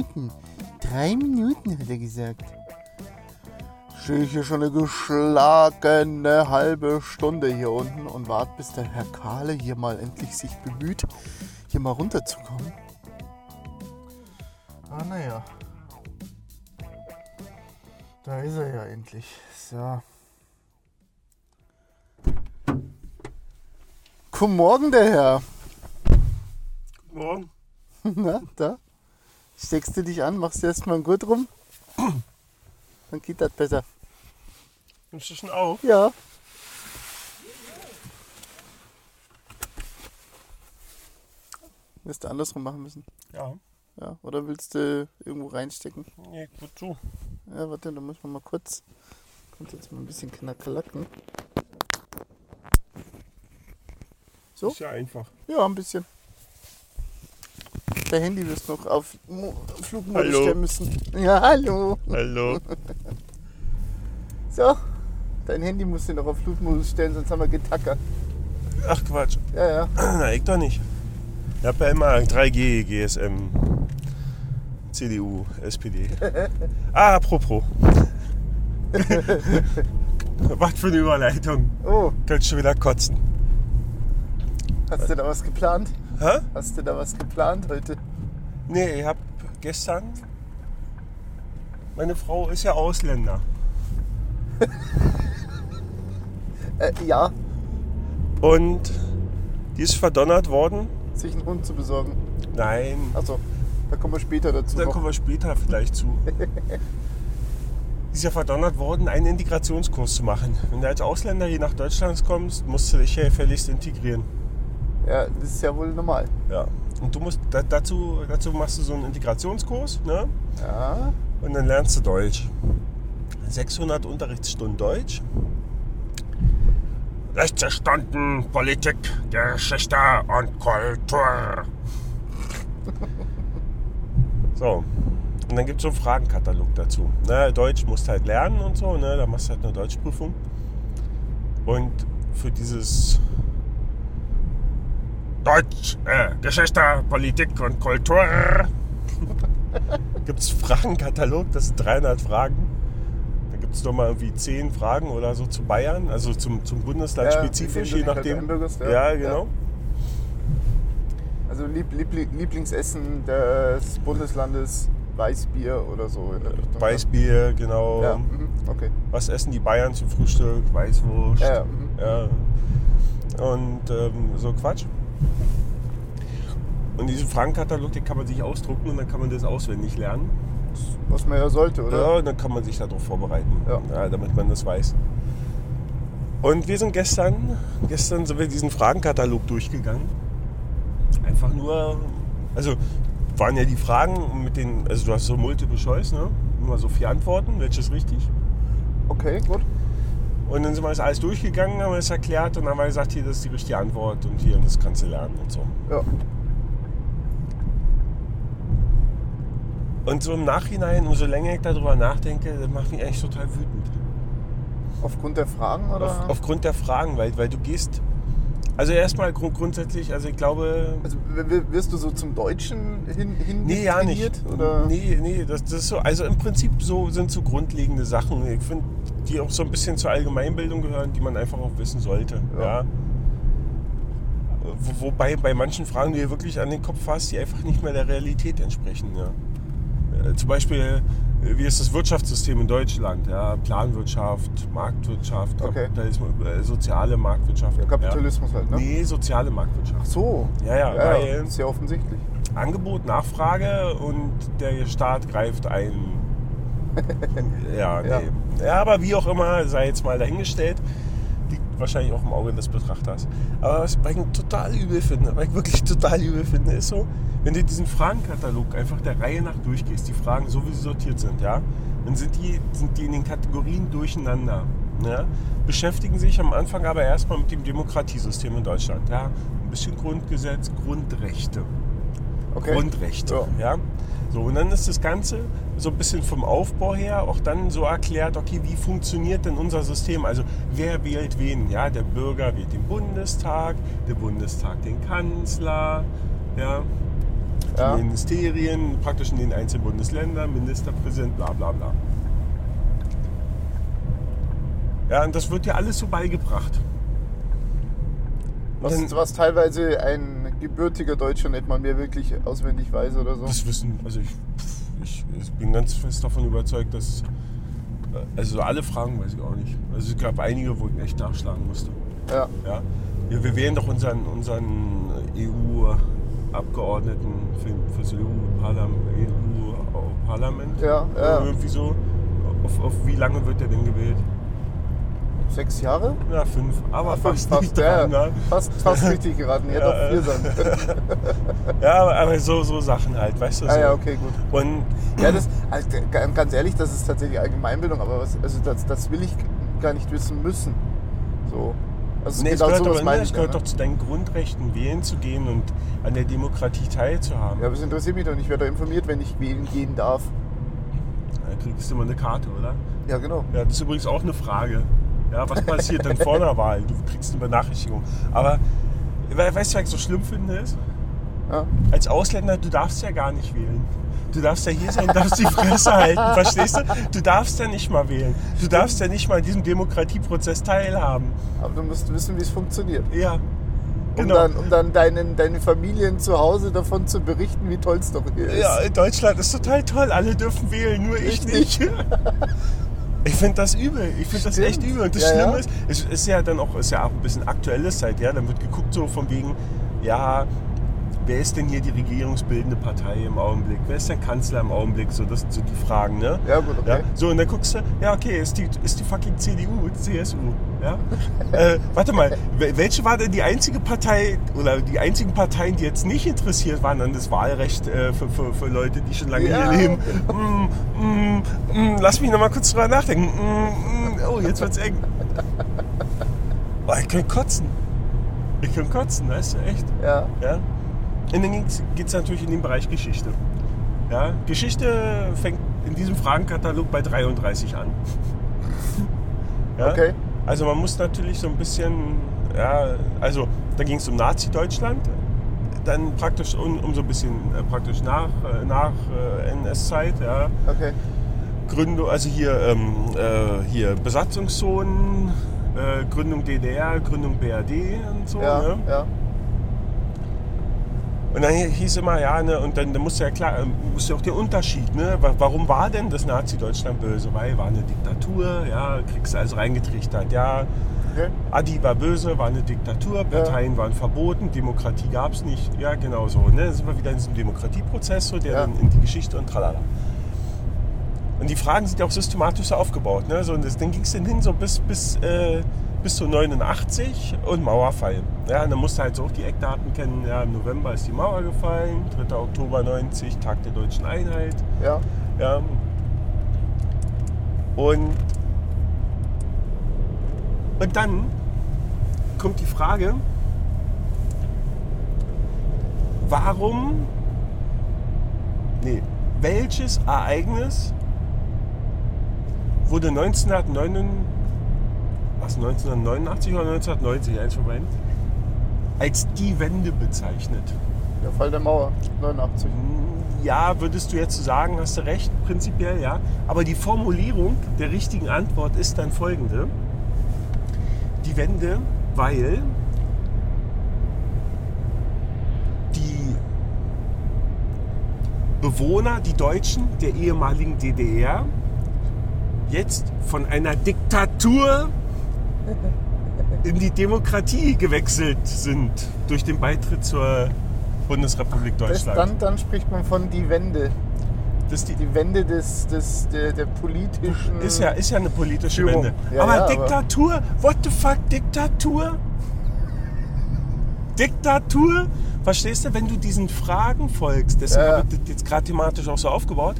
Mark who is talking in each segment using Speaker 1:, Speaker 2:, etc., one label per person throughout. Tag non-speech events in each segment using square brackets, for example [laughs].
Speaker 1: drei Minuten. Drei Minuten, hat er gesagt. Stehe ich hier schon eine geschlagene halbe Stunde hier unten und warte, bis der Herr Kahle hier mal endlich sich bemüht, hier mal runterzukommen. Ah, naja. Da ist er ja endlich. So. Guten Morgen, der Herr.
Speaker 2: Morgen. [laughs]
Speaker 1: Na, da. Steckst du dich an, machst du erstmal einen Gurt rum. Dann geht das besser.
Speaker 2: Nimmst du schon auf?
Speaker 1: Ja. Wirst du andersrum machen müssen.
Speaker 2: Ja.
Speaker 1: Ja. Oder willst du irgendwo reinstecken?
Speaker 2: Nee, gut so.
Speaker 1: Ja, warte, da muss man mal kurz. Kommt jetzt mal ein bisschen knackerlacken. So?
Speaker 2: Ist ja einfach.
Speaker 1: Ja, ein bisschen. Der Handy wirst noch auf Mo- Flugmodus
Speaker 2: Hallo.
Speaker 1: stellen müssen. Ja, hallo.
Speaker 2: Hallo.
Speaker 1: So. Dein Handy musst du noch auf Flugmodus stellen, sonst haben wir getackert.
Speaker 2: Ach Quatsch.
Speaker 1: Ja, ja.
Speaker 2: Na, ich doch nicht. Ich hab ja immer 3G, GSM, CDU, SPD. [laughs] Ah, apropos. [laughs] Was für eine Überleitung.
Speaker 1: Oh,
Speaker 2: Kannst schon wieder kotzen.
Speaker 1: hast du da was geplant?
Speaker 2: Hä?
Speaker 1: Hast du da was geplant heute?
Speaker 2: Nee, ich hab gestern. Meine Frau ist ja Ausländer. [laughs]
Speaker 1: Äh, ja,
Speaker 2: Und die ist verdonnert worden.
Speaker 1: sich einen Hund zu besorgen.
Speaker 2: Nein,
Speaker 1: Achso, da kommen wir später dazu.
Speaker 2: Da
Speaker 1: noch.
Speaker 2: kommen wir später vielleicht zu. [laughs] ist ja verdonnert worden, einen Integrationskurs zu machen. Wenn du als Ausländer hier nach Deutschland kommst, musst du dich ja gefälligst integrieren.
Speaker 1: Ja, das ist ja wohl normal.
Speaker 2: Ja. Und du musst da, dazu, dazu machst du so einen Integrationskurs, ne?
Speaker 1: Ja,
Speaker 2: Und dann lernst du Deutsch. 600 Unterrichtsstunden Deutsch. 60 Stunden Politik, Geschichte und Kultur. [laughs] So, und dann gibt es so einen Fragenkatalog dazu. Ne, Deutsch musst halt lernen und so, ne? da machst du halt eine Deutschprüfung. Und für dieses Deutsch, äh, Geschichte, Politik und Kultur [laughs] gibt es Fragenkatalog, das sind 300 Fragen. Da gibt es nochmal irgendwie 10 Fragen oder so zu Bayern, also zum, zum Bundesland
Speaker 1: Ja,
Speaker 2: spezifisch, je nachdem.
Speaker 1: ja.
Speaker 2: ja, genau.
Speaker 1: also Lieb Liebli- Lieblingsessen des Bundeslandes Weißbier oder so in der Richtung.
Speaker 2: Weißbier, genau.
Speaker 1: Ja, mhm, okay.
Speaker 2: Was essen die Bayern zum Frühstück? Weißwurst.
Speaker 1: Ja, ja, mhm.
Speaker 2: Ja. Und ähm, so Quatsch. Und diesen Fragenkatalog, den kann man sich ausdrucken und dann kann man das auswendig lernen.
Speaker 1: Was man ja sollte,
Speaker 2: Ja,
Speaker 1: oder?
Speaker 2: und dann kann man sich darauf vorbereiten,
Speaker 1: Ja.
Speaker 2: damit man das weiß. Und wir sind gestern, gestern sind wir diesen Fragenkatalog durchgegangen. Einfach nur, also waren ja die Fragen mit den, also du hast so Multiple Choice, ne? Immer so vier Antworten, welches richtig?
Speaker 1: Okay, gut.
Speaker 2: Und dann sind wir das alles durchgegangen, haben wir es erklärt und dann haben wir gesagt, hier, das ist die richtige Antwort und hier, und das kannst du lernen und so.
Speaker 1: Ja.
Speaker 2: Und so im Nachhinein, umso länger ich darüber nachdenke, das macht mich eigentlich total wütend.
Speaker 1: Aufgrund der Fragen oder?
Speaker 2: Auf, aufgrund der Fragen, weil, weil du gehst. Also erstmal grund, grundsätzlich, also ich glaube.
Speaker 1: also w- wirst du so zum Deutschen hin, hin
Speaker 2: Nee, ja nicht.
Speaker 1: Oder?
Speaker 2: Nee, nee, das, das ist so. Also im Prinzip so sind so grundlegende Sachen. Ich finde, die auch so ein bisschen zur Allgemeinbildung gehören, die man einfach auch wissen sollte.
Speaker 1: Ja.
Speaker 2: Ja. Wo, wobei bei manchen Fragen, die du wirklich an den Kopf hast, die einfach nicht mehr der Realität entsprechen. Ja. Äh, Zum Beispiel, äh, wie ist das Wirtschaftssystem in Deutschland? Ja, Planwirtschaft, Marktwirtschaft,
Speaker 1: Okay.
Speaker 2: Kapitalismus, äh, soziale Marktwirtschaft.
Speaker 1: Ja, Kapitalismus halt,
Speaker 2: Ja.
Speaker 1: ne?
Speaker 2: Nee, soziale Marktwirtschaft.
Speaker 1: Ach so.
Speaker 2: Ja, ja,
Speaker 1: ja,
Speaker 2: weil
Speaker 1: ist ja offensichtlich.
Speaker 2: Angebot, Nachfrage und der Staat greift ein. [laughs] ja, nee.
Speaker 1: Ja.
Speaker 2: aber wie auch immer, sei jetzt mal dahingestellt. Wahrscheinlich auch im Auge des Betrachters. Aber was ich total übel finde, was ich wirklich [laughs] total übel finde, ist so, wenn du diesen Fragenkatalog einfach der Reihe nach durchgehst, die Fragen so wie sie sortiert sind, ja, dann sind die, sind die in den Kategorien durcheinander. Ja, beschäftigen sich am Anfang aber erstmal mit dem Demokratiesystem in Deutschland. Ja, ein bisschen Grundgesetz, Grundrechte.
Speaker 1: Okay.
Speaker 2: Grundrechte. Ja. So, und dann ist das Ganze so ein bisschen vom Aufbau her auch dann so erklärt, okay, wie funktioniert denn unser System? Also wer wählt wen? Ja, der Bürger wählt den Bundestag, der Bundestag den Kanzler, ja.
Speaker 1: Ja.
Speaker 2: die Ministerien, praktisch in den einzelnen Bundesländern, Ministerpräsident, bla bla bla. Ja, und das wird ja alles so beigebracht.
Speaker 1: Was, was teilweise ein gebürtiger Deutscher nicht mal mehr wirklich auswendig weiß oder so.
Speaker 2: Das wissen, also ich, ich, ich bin ganz fest davon überzeugt, dass. Also so alle Fragen weiß ich auch nicht. Also es gab einige, wo ich echt nachschlagen musste.
Speaker 1: Ja,
Speaker 2: Ja? Wir, wir wählen doch unseren, unseren EU-Abgeordneten für, für das EU-Parlament. EU -Parlament.
Speaker 1: Ja, ja.
Speaker 2: Irgendwie so. Auf, auf wie lange wird der denn gewählt?
Speaker 1: Sechs Jahre?
Speaker 2: Ja, fünf. Aber fast,
Speaker 1: fast,
Speaker 2: nicht
Speaker 1: ja,
Speaker 2: dran, ne?
Speaker 1: fast, fast richtig geraten. [laughs] Hätte
Speaker 2: Ja,
Speaker 1: auch vier sein können. [laughs]
Speaker 2: Ja, aber, aber so, so Sachen halt, weißt du?
Speaker 1: Ah
Speaker 2: so.
Speaker 1: ja, okay, gut.
Speaker 2: Und
Speaker 1: Ja, das, also, ganz ehrlich, das ist tatsächlich Allgemeinbildung, aber was, also das, das will ich gar nicht wissen müssen. So. Also
Speaker 2: Nee, es
Speaker 1: genau
Speaker 2: gehört, ne,
Speaker 1: ich
Speaker 2: es
Speaker 1: ja,
Speaker 2: gehört
Speaker 1: ne?
Speaker 2: doch zu deinen Grundrechten, wählen zu gehen und an der Demokratie teilzuhaben.
Speaker 1: Ja, aber es interessiert mich doch nicht. Ich werde doch informiert, wenn ich wählen gehen darf.
Speaker 2: Da kriegst du immer eine Karte, oder?
Speaker 1: Ja, genau.
Speaker 2: Ja, das ist übrigens auch eine Frage. Ja, was passiert dann vor der Wahl? Du kriegst eine Benachrichtigung. Aber we- weißt du, was ich so schlimm finde? Ist,
Speaker 1: Ja.
Speaker 2: als Ausländer, du darfst ja gar nicht wählen. Du darfst ja hier sein, darfst die Fresse halten, verstehst du? Du darfst ja nicht mal wählen. Du darfst ja nicht mal an diesem Demokratieprozess teilhaben.
Speaker 1: Aber du musst wissen, wie es funktioniert.
Speaker 2: Ja,
Speaker 1: Um
Speaker 2: genau.
Speaker 1: dann, um dann deinen, deine Familien zu Hause davon zu berichten, wie toll es doch hier ist.
Speaker 2: Ja, Deutschland ist total toll. Alle dürfen wählen, nur ich,
Speaker 1: Ich
Speaker 2: nicht. [laughs] Ich finde das übel. Ich finde das echt übel. Und das
Speaker 1: Ja,
Speaker 2: Schlimme
Speaker 1: ja.
Speaker 2: ist, es ist ja dann auch, ist ja auch ein bisschen aktuelle Zeit, ja. Dann wird geguckt so von wegen, ja, wer ist denn hier die regierungsbildende Partei im Augenblick? Wer ist der Kanzler im Augenblick? So, das sind so die Fragen, ne?
Speaker 1: Ja, gut, okay.
Speaker 2: Ja, so, und dann guckst du, ja, okay, ist die, ist die fucking CDU, CSU. Ja? [laughs] äh, warte mal, wel- welche war denn die einzige Partei oder die einzigen Parteien, die jetzt nicht interessiert waren an das Wahlrecht äh, für, für, für Leute, die schon lange
Speaker 1: Ja.
Speaker 2: hier leben? Mm, mm, mm, lass mich noch mal kurz drüber nachdenken. Mm, mm, oh, jetzt wird's eng. [laughs] Oh, ich könnte kotzen. Ich könnte kotzen, weißt du, echt.
Speaker 1: Ja.
Speaker 2: Ja? Und dann geht es natürlich in den Bereich Geschichte. Ja? Geschichte fängt in diesem Fragenkatalog bei 33 an. [laughs] Ja?
Speaker 1: Okay.
Speaker 2: Also man muss natürlich so ein bisschen, ja, also da ging es um Nazi-Deutschland, dann praktisch um, um so ein bisschen äh, praktisch nach, äh, nach äh, NS-Zeit, ja.
Speaker 1: Okay.
Speaker 2: Gründung, also hier, ähm, äh, hier Besatzungszonen, äh, Gründung DDR, Gründung BRD und so.
Speaker 1: Ja,
Speaker 2: Ne?
Speaker 1: ja.
Speaker 2: Und dann hieß immer, ja, ne, und dann, dann musste ja klar, ähm, musste auch der Unterschied, ne? wa- Warum war denn das Nazi-Deutschland böse? Weil war eine Diktatur, ja, kriegst also reingetrichtert, ja.
Speaker 1: Okay.
Speaker 2: Adi war böse, war eine Diktatur, Parteien waren verboten, Demokratie gab es nicht. Ja, genau so. Ne? Dann sind wir wieder in diesem Demokratieprozess, so, der
Speaker 1: Ja.
Speaker 2: dann in die Geschichte und tralala. Und die Fragen sind ja auch systematisch so aufgebaut. Ne? So, und das, dann ging es dann hin so bis, bis, äh, bis zu 89 und Mauerfall. Ja, und dann musst du halt so auch die Eckdaten kennen. Ja, Im November ist die Mauer gefallen, 3. Oktober 90, Tag der deutschen Einheit.
Speaker 1: Ja.
Speaker 2: Ja. Und, und dann kommt die Frage, warum, nee, welches Ereignis wurde 1989, was, 1989 oder 1990, eins von beiden, als die Wende bezeichnet?
Speaker 1: Der Fall der Mauer. 89.
Speaker 2: Ja, würdest du jetzt sagen, hast du recht, prinzipiell ja. Aber die Formulierung der richtigen Antwort ist dann folgende. Die Wende, weil die Bewohner, die Deutschen der ehemaligen DDR, jetzt von einer Diktatur in die Demokratie gewechselt sind durch den Beitritt zur Bundesrepublik
Speaker 1: Das,
Speaker 2: Deutschland.
Speaker 1: dann, dann spricht man von die Wende.
Speaker 2: Das die,
Speaker 1: Die Wende des, des, der, der politischen.
Speaker 2: Ist ja, ist ja eine politische
Speaker 1: Führung.
Speaker 2: Wende.
Speaker 1: Ja,
Speaker 2: aber
Speaker 1: ja, aber-
Speaker 2: Diktatur, what the fuck, Diktatur? Diktatur? Verstehst du, wenn du diesen Fragen folgst, deswegen
Speaker 1: Ja.
Speaker 2: habe ich das jetzt gerade thematisch auch so aufgebaut,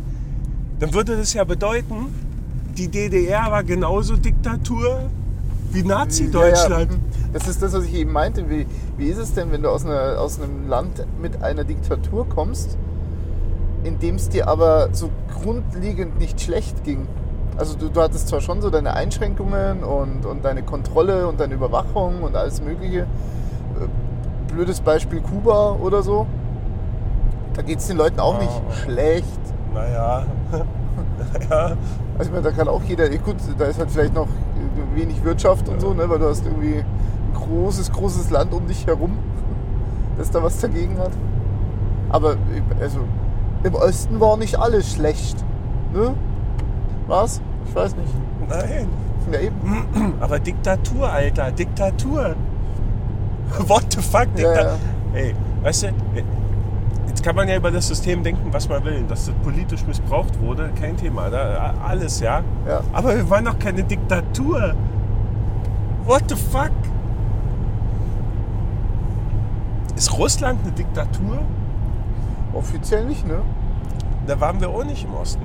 Speaker 2: dann würde das ja bedeuten, die DDR war genauso Diktatur wie Nazi-Deutschland.
Speaker 1: Ja, ja. Das ist das, was ich eben meinte. Wie, wie ist es denn, wenn du aus, einer, aus einem Land mit einer Diktatur kommst, in dem es dir aber so grundlegend nicht schlecht ging? Also du, du hattest zwar schon so deine Einschränkungen und, und deine Kontrolle und deine Überwachung und alles Mögliche. Äh, Blödes Beispiel Kuba oder so. Da geht es den Leuten auch nicht
Speaker 2: Ah.
Speaker 1: schlecht.
Speaker 2: Naja. [laughs] naja.
Speaker 1: Also ich meine, da kann auch jeder, gut, da ist halt vielleicht noch wenig Wirtschaft und so, ne, weil du hast irgendwie ein großes, großes Land um dich herum, [laughs] das da was dagegen hat. Aber also im Osten war nicht alles schlecht. Ne? Was? Ich weiß nicht.
Speaker 2: Nein.
Speaker 1: Ja, eben. [clears throat]
Speaker 2: Aber Diktatur, Alter, Diktatur. [laughs] What the fuck,
Speaker 1: Ja,
Speaker 2: Diktatur.
Speaker 1: ja.
Speaker 2: Ey, weißt du, jetzt kann man ja über das System denken, was man will. Dass das politisch missbraucht wurde, kein Thema. Da, alles, ja.
Speaker 1: Ja.
Speaker 2: Aber wir waren doch keine Diktatur. What the fuck? Ist Russland eine Diktatur?
Speaker 1: Offiziell nicht, ne?
Speaker 2: Da waren wir auch nicht im Osten.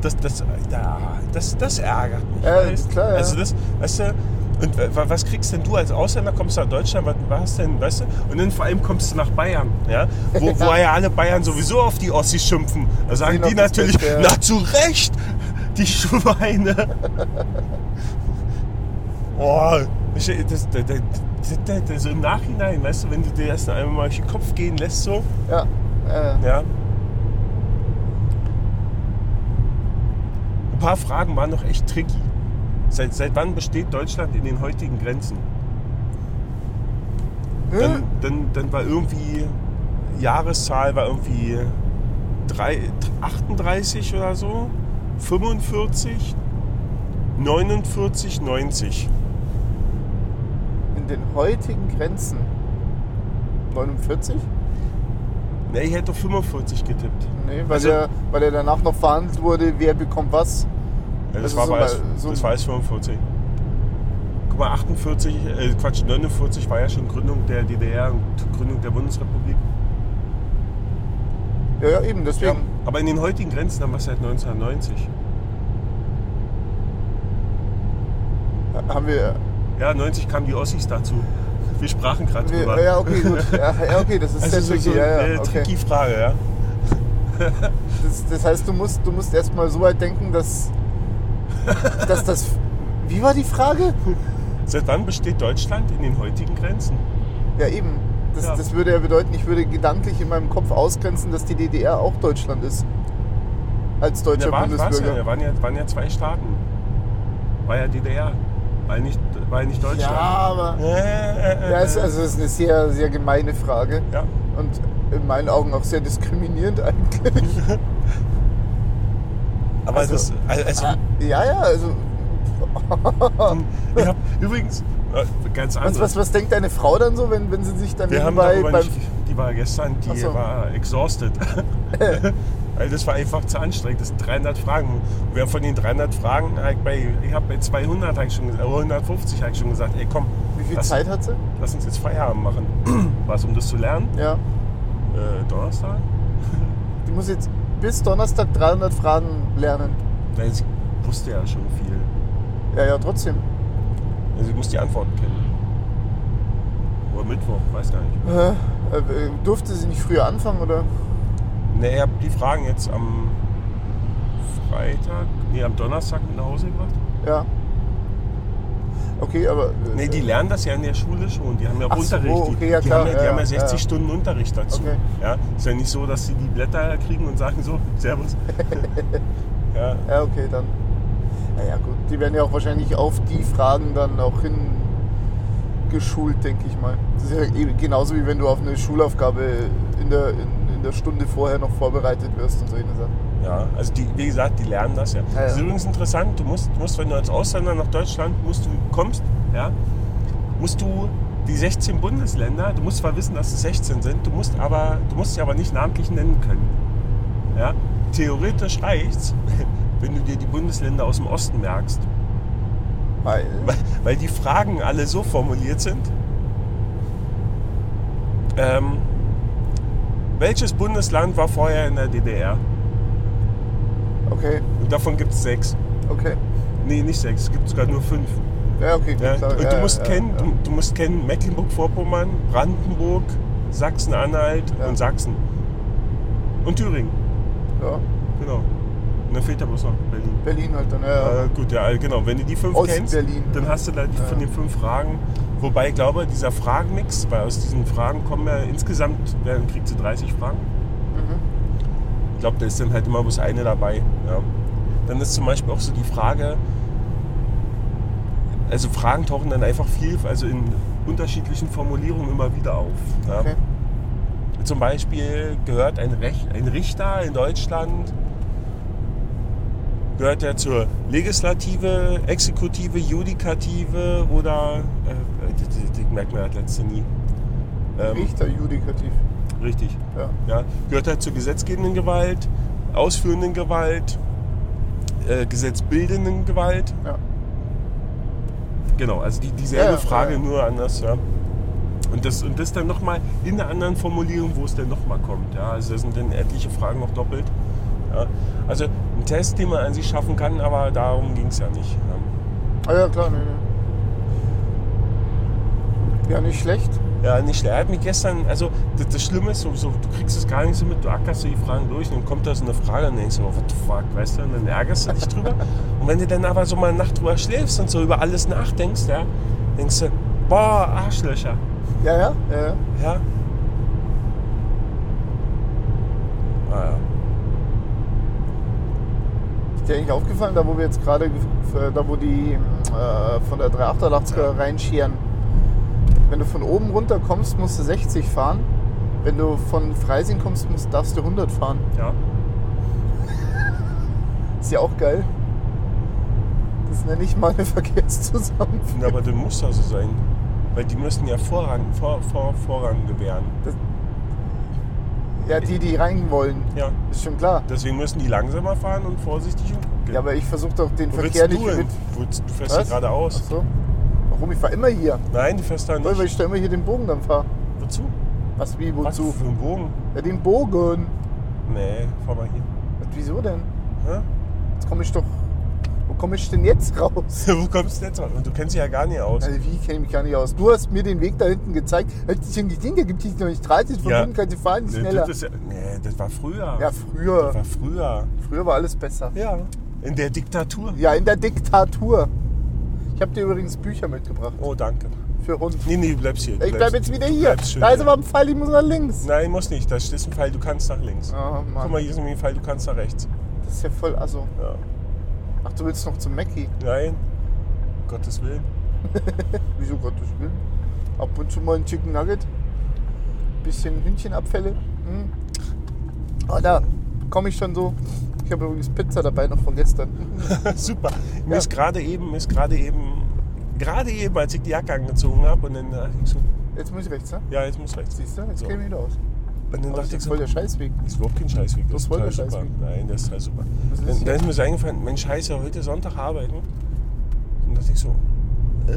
Speaker 2: Das, das, da, das, das ärgert mich.
Speaker 1: Ja, klar, ja.
Speaker 2: Also das, weißt du, und wa- was kriegst denn du als Ausländer? Kommst du nach Deutschland, was, was denn, weißt du? Und dann vor allem kommst du nach Bayern, ja? Wo, wo [laughs] ja alle Bayern sowieso auf die Ossis schimpfen. Da sagen die
Speaker 1: das
Speaker 2: natürlich,
Speaker 1: Beste,
Speaker 2: na zu Recht, die Schweine. [laughs] Boah, das, das, das, das, das, das, so im Nachhinein, weißt du, wenn du dir erst einmal mal durch den Kopf gehen lässt, so,
Speaker 1: Ja. Äh,
Speaker 2: ja. Ein paar Fragen waren noch echt tricky. Seit, seit wann besteht Deutschland in den heutigen Grenzen? Dann, dann, dann war irgendwie, Jahreszahl war irgendwie drei, 38 oder so, 45, 49, 90.
Speaker 1: in den heutigen Grenzen 49?
Speaker 2: Ne, ich hätte auf 45 getippt.
Speaker 1: Nee, weil,
Speaker 2: Also-
Speaker 1: der, weil der danach noch verhandelt wurde, wer bekommt was.
Speaker 2: Ja, das,
Speaker 1: Also
Speaker 2: war
Speaker 1: so mal- so
Speaker 2: das war erst 45. Guck mal, 48, äh, Quatsch, 49 war ja schon Gründung der DDR und Gründung der Bundesrepublik.
Speaker 1: Ja, ja, eben, deswegen.
Speaker 2: Aber in den heutigen Grenzen haben wir es seit 1990.
Speaker 1: Haben wir.
Speaker 2: Ja, 90 kamen die Ossis dazu. Wir sprachen gerade drüber.
Speaker 1: ja, okay, gut. Ja, ja, okay, das ist
Speaker 2: Also
Speaker 1: sehr
Speaker 2: so,
Speaker 1: tricky.
Speaker 2: so
Speaker 1: ja,
Speaker 2: eine
Speaker 1: ja, okay.
Speaker 2: tricky Frage, ja.
Speaker 1: das, das heißt, du musst, du musst erstmal so weit denken, dass, dass das. Wie war die Frage?
Speaker 2: Seit wann besteht Deutschland in den heutigen Grenzen?
Speaker 1: Ja, eben. Das,
Speaker 2: Ja.
Speaker 1: das würde ja bedeuten, ich würde gedanklich in meinem Kopf ausgrenzen, dass die DDR auch Deutschland ist. Als deutscher
Speaker 2: ja,
Speaker 1: Bundesbürger.
Speaker 2: da waren, ja, waren ja zwei Staaten. War ja DDR. War ja nicht, war ja nicht
Speaker 1: Ja,
Speaker 2: Deutschland.
Speaker 1: aber.
Speaker 2: Äh, äh, äh,
Speaker 1: Ja, es, also es ist eine sehr, sehr gemeine Frage.
Speaker 2: ja.
Speaker 1: Und in meinen Augen auch sehr diskriminierend eigentlich. [laughs]
Speaker 2: Aber
Speaker 1: Also-
Speaker 2: das, also,
Speaker 1: Ja, ja, also. [laughs]
Speaker 2: ich hab, übrigens, äh, ganz
Speaker 1: Was,
Speaker 2: anders.
Speaker 1: was, was denkt deine Frau dann so, wenn, wenn sie sich dann
Speaker 2: Wir haben
Speaker 1: nebenbei
Speaker 2: darüber
Speaker 1: beim.
Speaker 2: nicht, die war gestern, die
Speaker 1: so.
Speaker 2: war exhausted. Weil [laughs] [laughs] das war einfach zu anstrengend. Das sind 300 Fragen. Wir haben von den 300 Fragen, ich bei, ich habe bei 200, hab ich schon, gesagt- äh, 150 habe ich schon gesagt, ey komm,
Speaker 1: Wie viel
Speaker 2: lass,
Speaker 1: Zeit hat sie?
Speaker 2: lass uns jetzt Feierabend machen. [clears throat] Was, um das zu lernen?
Speaker 1: Ja.
Speaker 2: Äh, Donnerstag?
Speaker 1: Die muss jetzt bis Donnerstag 300 Fragen lernen.
Speaker 2: Weil sie wusste ja schon viel.
Speaker 1: Ja, ja, trotzdem.
Speaker 2: Also sie muss die Antworten kennen. Oder Mittwoch, weiß gar nicht.
Speaker 1: Äh, äh, durfte sie nicht früher anfangen oder?
Speaker 2: Ne, ich habe die Fragen jetzt am Freitag, nee, am Donnerstag mit nach Hause gebracht.
Speaker 1: Ja. Okay, aber. äh,
Speaker 2: Nee, die lernen das ja in der Schule schon. Die haben ja auch
Speaker 1: Ach so,
Speaker 2: Unterricht. Die,
Speaker 1: okay, ja,
Speaker 2: die,
Speaker 1: klar,
Speaker 2: haben, ja, die
Speaker 1: ja,
Speaker 2: haben ja
Speaker 1: ja,
Speaker 2: 60
Speaker 1: ja.
Speaker 2: Stunden Unterricht dazu.
Speaker 1: Okay.
Speaker 2: Ja, ist ja nicht so, dass sie die Blätter kriegen und sagen so, [laughs] Servus. [laughs] ja,
Speaker 1: Ja, okay, dann. Naja, gut. Die werden ja auch wahrscheinlich auf die Fragen dann auch hingeschult, denke ich mal. Das ist ja eben genauso wie wenn du auf eine Schulaufgabe in der, in, in der Stunde vorher noch vorbereitet wirst und solche Sachen.
Speaker 2: Ja, also die, wie gesagt, die lernen das ja.
Speaker 1: Ja, ja.
Speaker 2: Das ist übrigens interessant. Du musst, du musst, wenn du als Ausländer nach Deutschland musst, du kommst, ja, musst du die 16 Bundesländer, du musst zwar wissen, dass es 16 sind, du musst aber, du musst sie aber nicht namentlich nennen können. Ja? Theoretisch reicht's, [laughs] wenn du dir die Bundesländer aus dem Osten merkst.
Speaker 1: Weil,
Speaker 2: Weil, weil die Fragen alle so formuliert sind. Ähm, welches Bundesland war vorher in der DDR?
Speaker 1: Okay,
Speaker 2: Und davon gibt es sechs.
Speaker 1: okay.
Speaker 2: Nee, nicht sechs, es gibt sogar nur fünf.
Speaker 1: Ja, okay,
Speaker 2: Ja?
Speaker 1: klar.
Speaker 2: Und
Speaker 1: ja,
Speaker 2: du musst
Speaker 1: ja,
Speaker 2: kennen,
Speaker 1: ja.
Speaker 2: Du, du musst kennen Mecklenburg-Vorpommern, Brandenburg, Sachsen-Anhalt
Speaker 1: Ja.
Speaker 2: und Sachsen. Und Thüringen,
Speaker 1: Ja,
Speaker 2: genau. Und dann fehlt aber bloß noch Berlin.
Speaker 1: Berlin halt dann, ja. ja.
Speaker 2: Äh, gut, ja, genau. Wenn du die fünf kennst,
Speaker 1: Ostberlin.
Speaker 2: dann hast du da die, von den fünf Fragen. Wobei ich glaube, dieser Fragenmix, weil aus diesen Fragen kommen ja insgesamt, kriegt sie 30 Fragen. Ich glaube, da ist dann halt immer bloß eine dabei. Ja. Dann ist zum Beispiel auch so die Frage, also Fragen tauchen dann einfach viel, also in unterschiedlichen Formulierungen immer wieder auf. Ja.
Speaker 1: Okay.
Speaker 2: Zum Beispiel gehört ein, Rech ein Richter in Deutschland, gehört er zur Legislative, Exekutive, Judikative oder, äh, das, das merkt man das letzte nie. Ähm,
Speaker 1: Richter, Judikativ.
Speaker 2: Richtig.
Speaker 1: Ja.
Speaker 2: Ja, gehört er zur gesetzgebenden Gewalt, ausführenden Gewalt, äh, gesetzbildenden Gewalt.
Speaker 1: Ja.
Speaker 2: Genau, also die, dieselbe
Speaker 1: Ja,
Speaker 2: Frage, nur anders. Ja. Und, das, und das dann nochmal in einer anderen Formulierung, wo es dann nochmal kommt. Ja. Also da sind dann etliche Fragen noch doppelt. Ja. Also ein Test, den man an sich schaffen kann, aber darum ging es ja nicht. Ja.
Speaker 1: Ah ja, klar, nee, nee. Ja, nicht schlecht.
Speaker 2: Ja, nicht schlecht. Er hat mich gestern, also das, das Schlimme ist, so, so, du kriegst es gar nicht so mit, du ackerst so die Fragen durch und dann kommt da so eine Frage und dann denkst du, oh, what the fuck, weißt du, und dann ärgerst du dich [laughs] drüber. und wenn du dann aber so mal eine Nacht drüber schläfst und so über alles nachdenkst, ja, denkst du, boah, Arschlöcher.
Speaker 1: Ja, ja, ja. ja.
Speaker 2: Ja. Ah, ja.
Speaker 1: Ist dir eigentlich aufgefallen, da wo wir jetzt gerade, gef- da wo die äh, von der 388er
Speaker 2: Ja.
Speaker 1: reinscheren, wenn du von oben runter kommst, musst du 60 fahren. Wenn du von Freising kommst, musst, darfst du 100 fahren.
Speaker 2: ja. [laughs]
Speaker 1: Ist ja auch geil. Das nenne ich mal eine Verkehrszusammenführung.
Speaker 2: Aber das muss ja so sein. Weil die müssen ja Vorrang, vor, vor, Vorrang gewähren.
Speaker 1: Ja, die, die rein wollen.
Speaker 2: Ja.
Speaker 1: Ist schon klar.
Speaker 2: Deswegen müssen die langsamer fahren und vorsichtig und gucken.
Speaker 1: Ja, aber ich versuche doch den
Speaker 2: Wo
Speaker 1: Verkehr nicht
Speaker 2: du
Speaker 1: mit.
Speaker 2: Wo, du fährst hier geradeaus.
Speaker 1: Ach so. Warum? Ich fahre immer hier.
Speaker 2: Nein, du fährst da
Speaker 1: Weil
Speaker 2: nicht.
Speaker 1: ich da immer hier den Bogen dann fahre.
Speaker 2: Wozu?
Speaker 1: Was, wie,
Speaker 2: Was
Speaker 1: wozu?
Speaker 2: für ein Bogen?
Speaker 1: Ja, den Bogen.
Speaker 2: Nee, fahr mal hier.
Speaker 1: Was, wieso denn?
Speaker 2: Hä?
Speaker 1: Jetzt komme ich doch. Wo komme ich denn jetzt raus? [laughs]
Speaker 2: Wo kommst du jetzt raus? Und du kennst dich ja gar nicht aus.
Speaker 1: Also wie kenne ich mich gar nicht aus? Du hast mir den Weg da hinten gezeigt. Hast du schon gesehen, da gibt es noch nicht 30 von
Speaker 2: Ja.
Speaker 1: unten kannst du fahren,
Speaker 2: Das,
Speaker 1: schneller.
Speaker 2: das, ja, nee, das war früher.
Speaker 1: Ja,
Speaker 2: Das
Speaker 1: früher.
Speaker 2: war früher.
Speaker 1: Früher war alles besser.
Speaker 2: Ja. In der Diktatur.
Speaker 1: Ja, in der Diktatur. Ich habe dir übrigens Bücher mitgebracht.
Speaker 2: Oh, danke.
Speaker 1: Für Hund.
Speaker 2: Nee, nee, du bleibst hier.
Speaker 1: Ich bleib
Speaker 2: bleibst-
Speaker 1: jetzt wieder hier.
Speaker 2: bleibst schön
Speaker 1: Da ist
Speaker 2: hier.
Speaker 1: aber ein Pfeil, ich muss nach links.
Speaker 2: Nein, muss nicht. Da ist ein Pfeil, du kannst nach links.
Speaker 1: Oh
Speaker 2: Guck
Speaker 1: Mann,
Speaker 2: mal, hier ist nämlich ein Pfeil, du kannst nach rechts.
Speaker 1: das ist ja voll asso.
Speaker 2: Ja.
Speaker 1: Ach, du willst noch zum Mackie?
Speaker 2: Nein. Gottes Willen. [laughs]
Speaker 1: Wieso Gottes Willen? Ab und zu mal ein Chicken Nugget. Bisschen Hühnchenabfälle. Hm. Ah, da komme ich schon so. Ich habe übrigens Pizza dabei noch von gestern. [laughs]
Speaker 2: Super. Mir
Speaker 1: Ja.
Speaker 2: ist gerade eben, mir ist gerade eben, gerade eben, als ich die Jacke angezogen habe und dann dachte ich so,
Speaker 1: Jetzt muss ich rechts, ne?
Speaker 2: ja, jetzt muss rechts.
Speaker 1: Siehst du? Jetzt
Speaker 2: So.
Speaker 1: käme ich wieder aus.
Speaker 2: Und dann
Speaker 1: Aber
Speaker 2: dachte
Speaker 1: ist
Speaker 2: ich so,
Speaker 1: voll der Scheißweg.
Speaker 2: Das ist überhaupt kein Scheißweg. Das
Speaker 1: Das
Speaker 2: ist
Speaker 1: voll der
Speaker 2: super.
Speaker 1: Scheißweg.
Speaker 2: Nein, das ist total super.
Speaker 1: Ist
Speaker 2: Dann, ist mir so eingefallen, Mensch, scheiße, heute Sonntag arbeiten. Und dachte ich so, äh,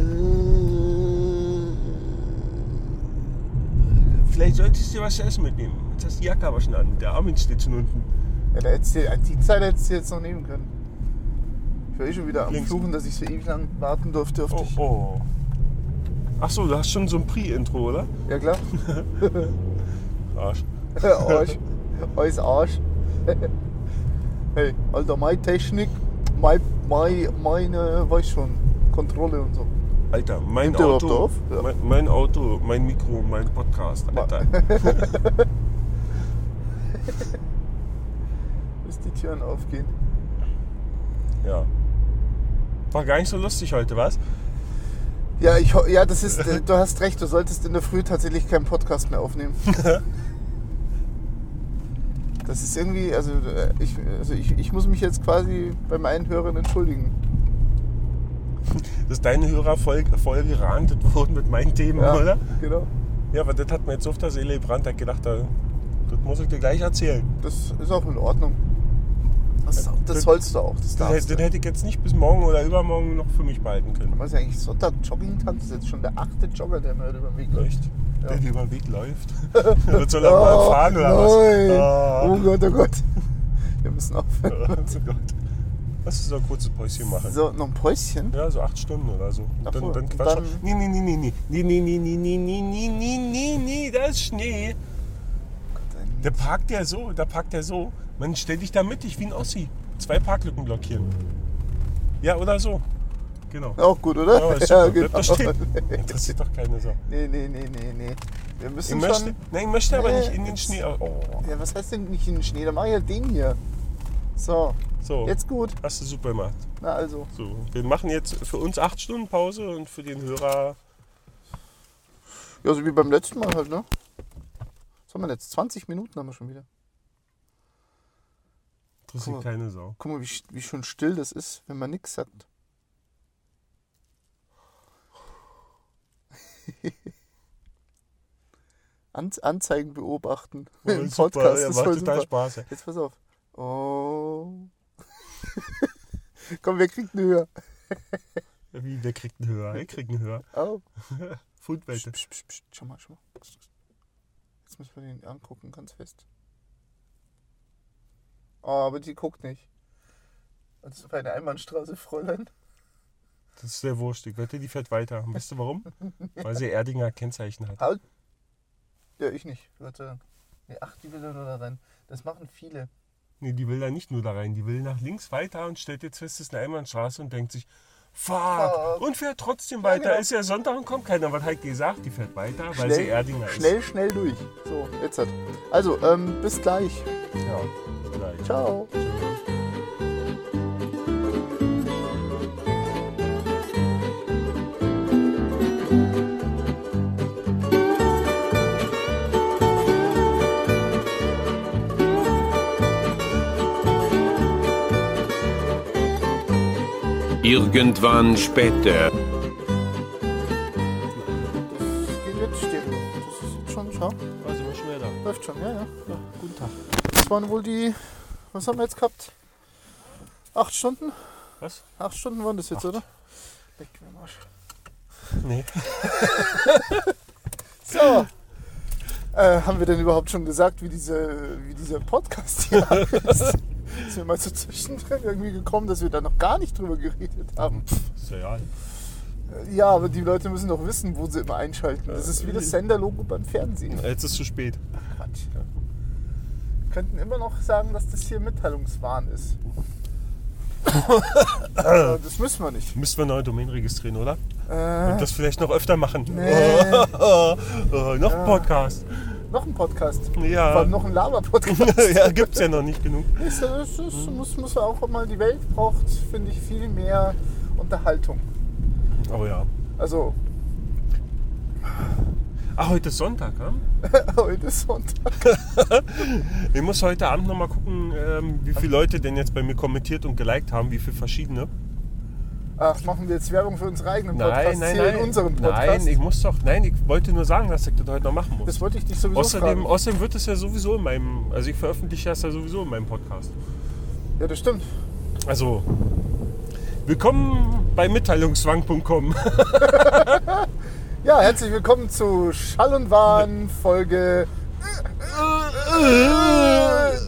Speaker 2: vielleicht solltest du dir was zu essen mitnehmen. Jetzt hast du die Jacke aber schon an. Der Armin steht schon unten.
Speaker 1: Ja, da hättest du, die Zeit hättest du jetzt noch nehmen können. Ich war eh schon wieder am
Speaker 2: Links.
Speaker 1: Fluchen, dass ich so ewig lang warten durfte auf
Speaker 2: Oh,
Speaker 1: dich.
Speaker 2: oh. Ach so, du hast schon so ein Pre-Intro, oder?
Speaker 1: Ja klar. [laughs]
Speaker 2: Arsch. [laughs]
Speaker 1: Arsch. Alles Arsch. [laughs] hey, Alter, meine Technik, mein, mein, meine, weiß schon, Kontrolle und so.
Speaker 2: Alter, mein
Speaker 1: Nimmt
Speaker 2: Auto,
Speaker 1: auf? Ja.
Speaker 2: mein, mein Auto, mein Mikro, mein Podcast, Alter.
Speaker 1: Türen aufgehen.
Speaker 2: ja. War gar nicht so lustig heute, was?
Speaker 1: Ja, ich, ja, das ist, äh, du hast recht, du solltest in der Früh tatsächlich keinen Podcast mehr aufnehmen. [laughs] Das ist irgendwie, also, äh, ich, also ich, ich muss mich jetzt quasi bei meinen Hörern entschuldigen.
Speaker 2: Dass deine Hörer voll, voll gerantet wurden mit meinen Themen, oder?
Speaker 1: genau.
Speaker 2: Ja, aber das hat mir jetzt auf der Seele gebrannt. Da gedacht, da- das muss ich dir gleich erzählen.
Speaker 1: Das ist auch in Ordnung. Das, das sollst du auch. Das darfst
Speaker 2: hätte- das
Speaker 1: du.
Speaker 2: hätte ich jetzt nicht bis morgen oder übermorgen noch für mich behalten können.
Speaker 1: Was ist eigentlich Sonntag Joggingtag? Das ist jetzt schon der achte Jogger, der mir heute über den Weg läuft. Ja.
Speaker 2: Der über den Weg läuft. Wird soll er mal fahren oder
Speaker 1: nein.
Speaker 2: was?
Speaker 1: Oh Gott, oh Gott. Wir müssen aufhören.
Speaker 2: Oh Gott. Lass uns so ein kurzes Päuschen machen.
Speaker 1: So, noch ein Päuschen.
Speaker 2: Ja, so acht Stunden oder so.
Speaker 1: Ach
Speaker 2: dann,
Speaker 1: so,
Speaker 2: dann
Speaker 1: und
Speaker 2: Quatsch.
Speaker 1: dann-
Speaker 2: Nee, nee, nee, nee, nee. Nee, nee, nee, nee, nee, nee, nee, nee, nee, nee, da ist Schnee. Der parkt ja so, da parkt er so. Man stell dich da mittig wie ein Ossi. Zwei Parklücken blockieren. Ja, oder so. Genau.
Speaker 1: Auch gut, oder?
Speaker 2: Ja. Bleibt
Speaker 1: genau.
Speaker 2: da stehen. Interessiert doch keine Sau.
Speaker 1: Nee, nee, nee, nee, nee. Wir
Speaker 2: Ich
Speaker 1: müssen
Speaker 2: möchte,
Speaker 1: schon.
Speaker 2: nein, ich möchte aber
Speaker 1: Nee,
Speaker 2: nicht in den
Speaker 1: jetzt-
Speaker 2: Schnee. Oh,
Speaker 1: Ja, was heißt denn nicht in den Schnee? Dann mach ich halt den hier. So,
Speaker 2: so,
Speaker 1: jetzt gut.
Speaker 2: hast du super gemacht.
Speaker 1: Na also.
Speaker 2: So, wir machen jetzt für uns acht Stunden Pause und für den Hörer.
Speaker 1: Ja, so wie beim letzten Mal halt, ne? Was haben wir jetzt? 20 Minuten haben wir schon wieder.
Speaker 2: Interessiert
Speaker 1: Guck
Speaker 2: keine Sau.
Speaker 1: Guck mal, wie, wie schön still das ist, wenn man nichts [laughs] sagt. An Anzeigen beobachten. [laughs] Im
Speaker 2: Super,
Speaker 1: Podcast.
Speaker 2: ja,
Speaker 1: das
Speaker 2: macht total. Spaß. ey.
Speaker 1: Jetzt pass auf. Oh. [laughs] Komm, wer kriegt eine höher?
Speaker 2: Wie, wer kriegt einen Hörer? Er kriegt einen.
Speaker 1: Psst, psst, psst. Schau mal, schau mal. Jetzt müssen wir den angucken, ganz fest. Oh, aber die guckt nicht. Das ist eine Einbahnstraße, Fräulein.
Speaker 2: Das ist sehr wurscht. Ich wette, die fährt weiter. Weißt du warum? [laughs] Weil sie Erdinger Kennzeichen hat.
Speaker 1: Halt. Ja, ich nicht. Warte. Nee, ach, die will nur da rein. Das machen viele.
Speaker 2: Nee, die will da nicht nur da rein. Die will nach links weiter und stellt jetzt fest, es ist eine Einbahnstraße und denkt sich, fuck. Und fährt trotzdem weiter.
Speaker 1: genau.
Speaker 2: Ist ja Sonntag und kommt keiner. Was hat gesagt? Die fährt weiter, weil
Speaker 1: Schnell,
Speaker 2: sie Erdinger ist.
Speaker 1: Schnell, schnell durch. So, jetzt hat. Also, ähm, bis gleich.
Speaker 2: Ja, vielleicht.
Speaker 1: Ciao.
Speaker 3: Irgendwann später.
Speaker 1: Das geht jetzt Stereo. Das ist jetzt schon, schau.
Speaker 2: Also, wieder da.
Speaker 1: Läuft schon, ja, ja.
Speaker 2: Ja, guten Tag.
Speaker 1: Das waren wohl die. Was haben wir jetzt gehabt? Acht Stunden?
Speaker 2: Was?
Speaker 1: Acht Stunden waren das jetzt,
Speaker 2: Acht.
Speaker 1: oder? Leck mir am Arsch.
Speaker 2: Nee. [laughs]
Speaker 1: So. Äh, haben wir denn überhaupt schon gesagt, wie, diese, wie dieser Podcast hier [laughs] ist? Ist mir mal so zwischendrin irgendwie gekommen, dass wir da noch gar nicht drüber geredet haben.
Speaker 2: Ist ja egal.
Speaker 1: Äh, Ja, aber die Leute müssen doch wissen, wo sie immer einschalten. Das ist wie das Senderlogo beim Fernsehen.
Speaker 2: Jetzt ist zu spät.
Speaker 1: Quatsch. Wir könnten immer noch sagen, dass das hier Mitteilungswahn ist. Äh, das müssen wir nicht.
Speaker 2: Müssten wir neue Domain registrieren, oder?
Speaker 1: Äh,
Speaker 2: Und das vielleicht noch öfter machen.
Speaker 1: Nee.
Speaker 2: Oh, [laughs] oh, noch ein Podcast.
Speaker 1: Noch ein Podcast. Vor
Speaker 2: Ja.
Speaker 1: allem noch ein Laber-Podcast. [laughs]
Speaker 2: ja, gibt's ja noch nicht genug.
Speaker 1: Das, das, das muss, muss auch mal, die Welt braucht, finde ich, viel mehr Unterhaltung.
Speaker 2: Oh ja.
Speaker 1: Also,
Speaker 2: Ach, heute ist Sonntag, ja? [laughs]
Speaker 1: heute ist Sonntag. [laughs]
Speaker 2: Ich muss heute Abend noch mal gucken, ähm, wie viele Leute denn jetzt bei mir kommentiert und geliked haben, wie viele verschiedene.
Speaker 1: Ach, machen wir jetzt Werbung für unseren eigenen Podcast
Speaker 2: Nein, nein,
Speaker 1: hier
Speaker 2: nein.
Speaker 1: in unserem Podcast?
Speaker 2: Nein, ich muss doch. Nein, ich wollte nur sagen, dass ich das heute noch machen muss.
Speaker 1: das wollte ich dich sowieso
Speaker 2: Außerdem,
Speaker 1: fragen.
Speaker 2: außerdem wird es ja sowieso in meinem, also ich veröffentliche das ja sowieso in meinem Podcast.
Speaker 1: Ja, das stimmt.
Speaker 2: Also, willkommen bei mitteilungszwang.com. [laughs]
Speaker 1: Ja, herzlich willkommen zu Schall und Wahn, Folge...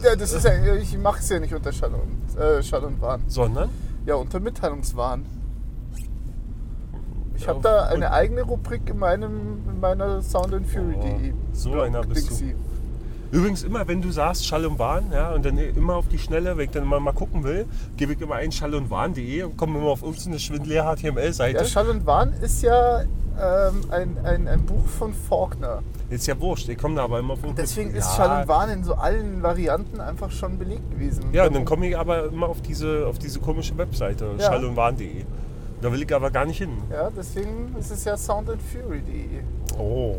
Speaker 1: Ja, das ist ja, ich mache es ja nicht unter Schall und, äh, Schall und Wahn.
Speaker 2: Sondern?
Speaker 1: Ja, unter Mitteilungswahn. Ich habe da eine eigene Rubrik in, meinem, in meiner Sound and Fury.de.
Speaker 2: Oh, so einer bist du.
Speaker 1: Dingsy.
Speaker 2: Übrigens immer, wenn du sagst Schall und Wahn, ja, und dann immer auf die Schnelle, wenn ich dann mal, mal gucken will, gebe ich immer ein schall und wahn.de und komme immer auf irgendeine schwindleere HTML-Seite.
Speaker 1: Ja, Schall und Wahn ist ja ähm, ein, ein, ein Buch von Faulkner.
Speaker 2: Ist ja wurscht, ich komme da aber immer auf irgendeine-
Speaker 1: Deswegen ist
Speaker 2: ja,
Speaker 1: Schall und Wahn in so allen Varianten einfach schon belegt gewesen.
Speaker 2: Ja, und dann komme ich aber immer auf diese, auf diese komische Webseite,
Speaker 1: Ja.
Speaker 2: schall und wahn.de. Da will ich aber gar nicht hin.
Speaker 1: Ja, deswegen ist es ja Sound and Fury.de.
Speaker 2: Oh,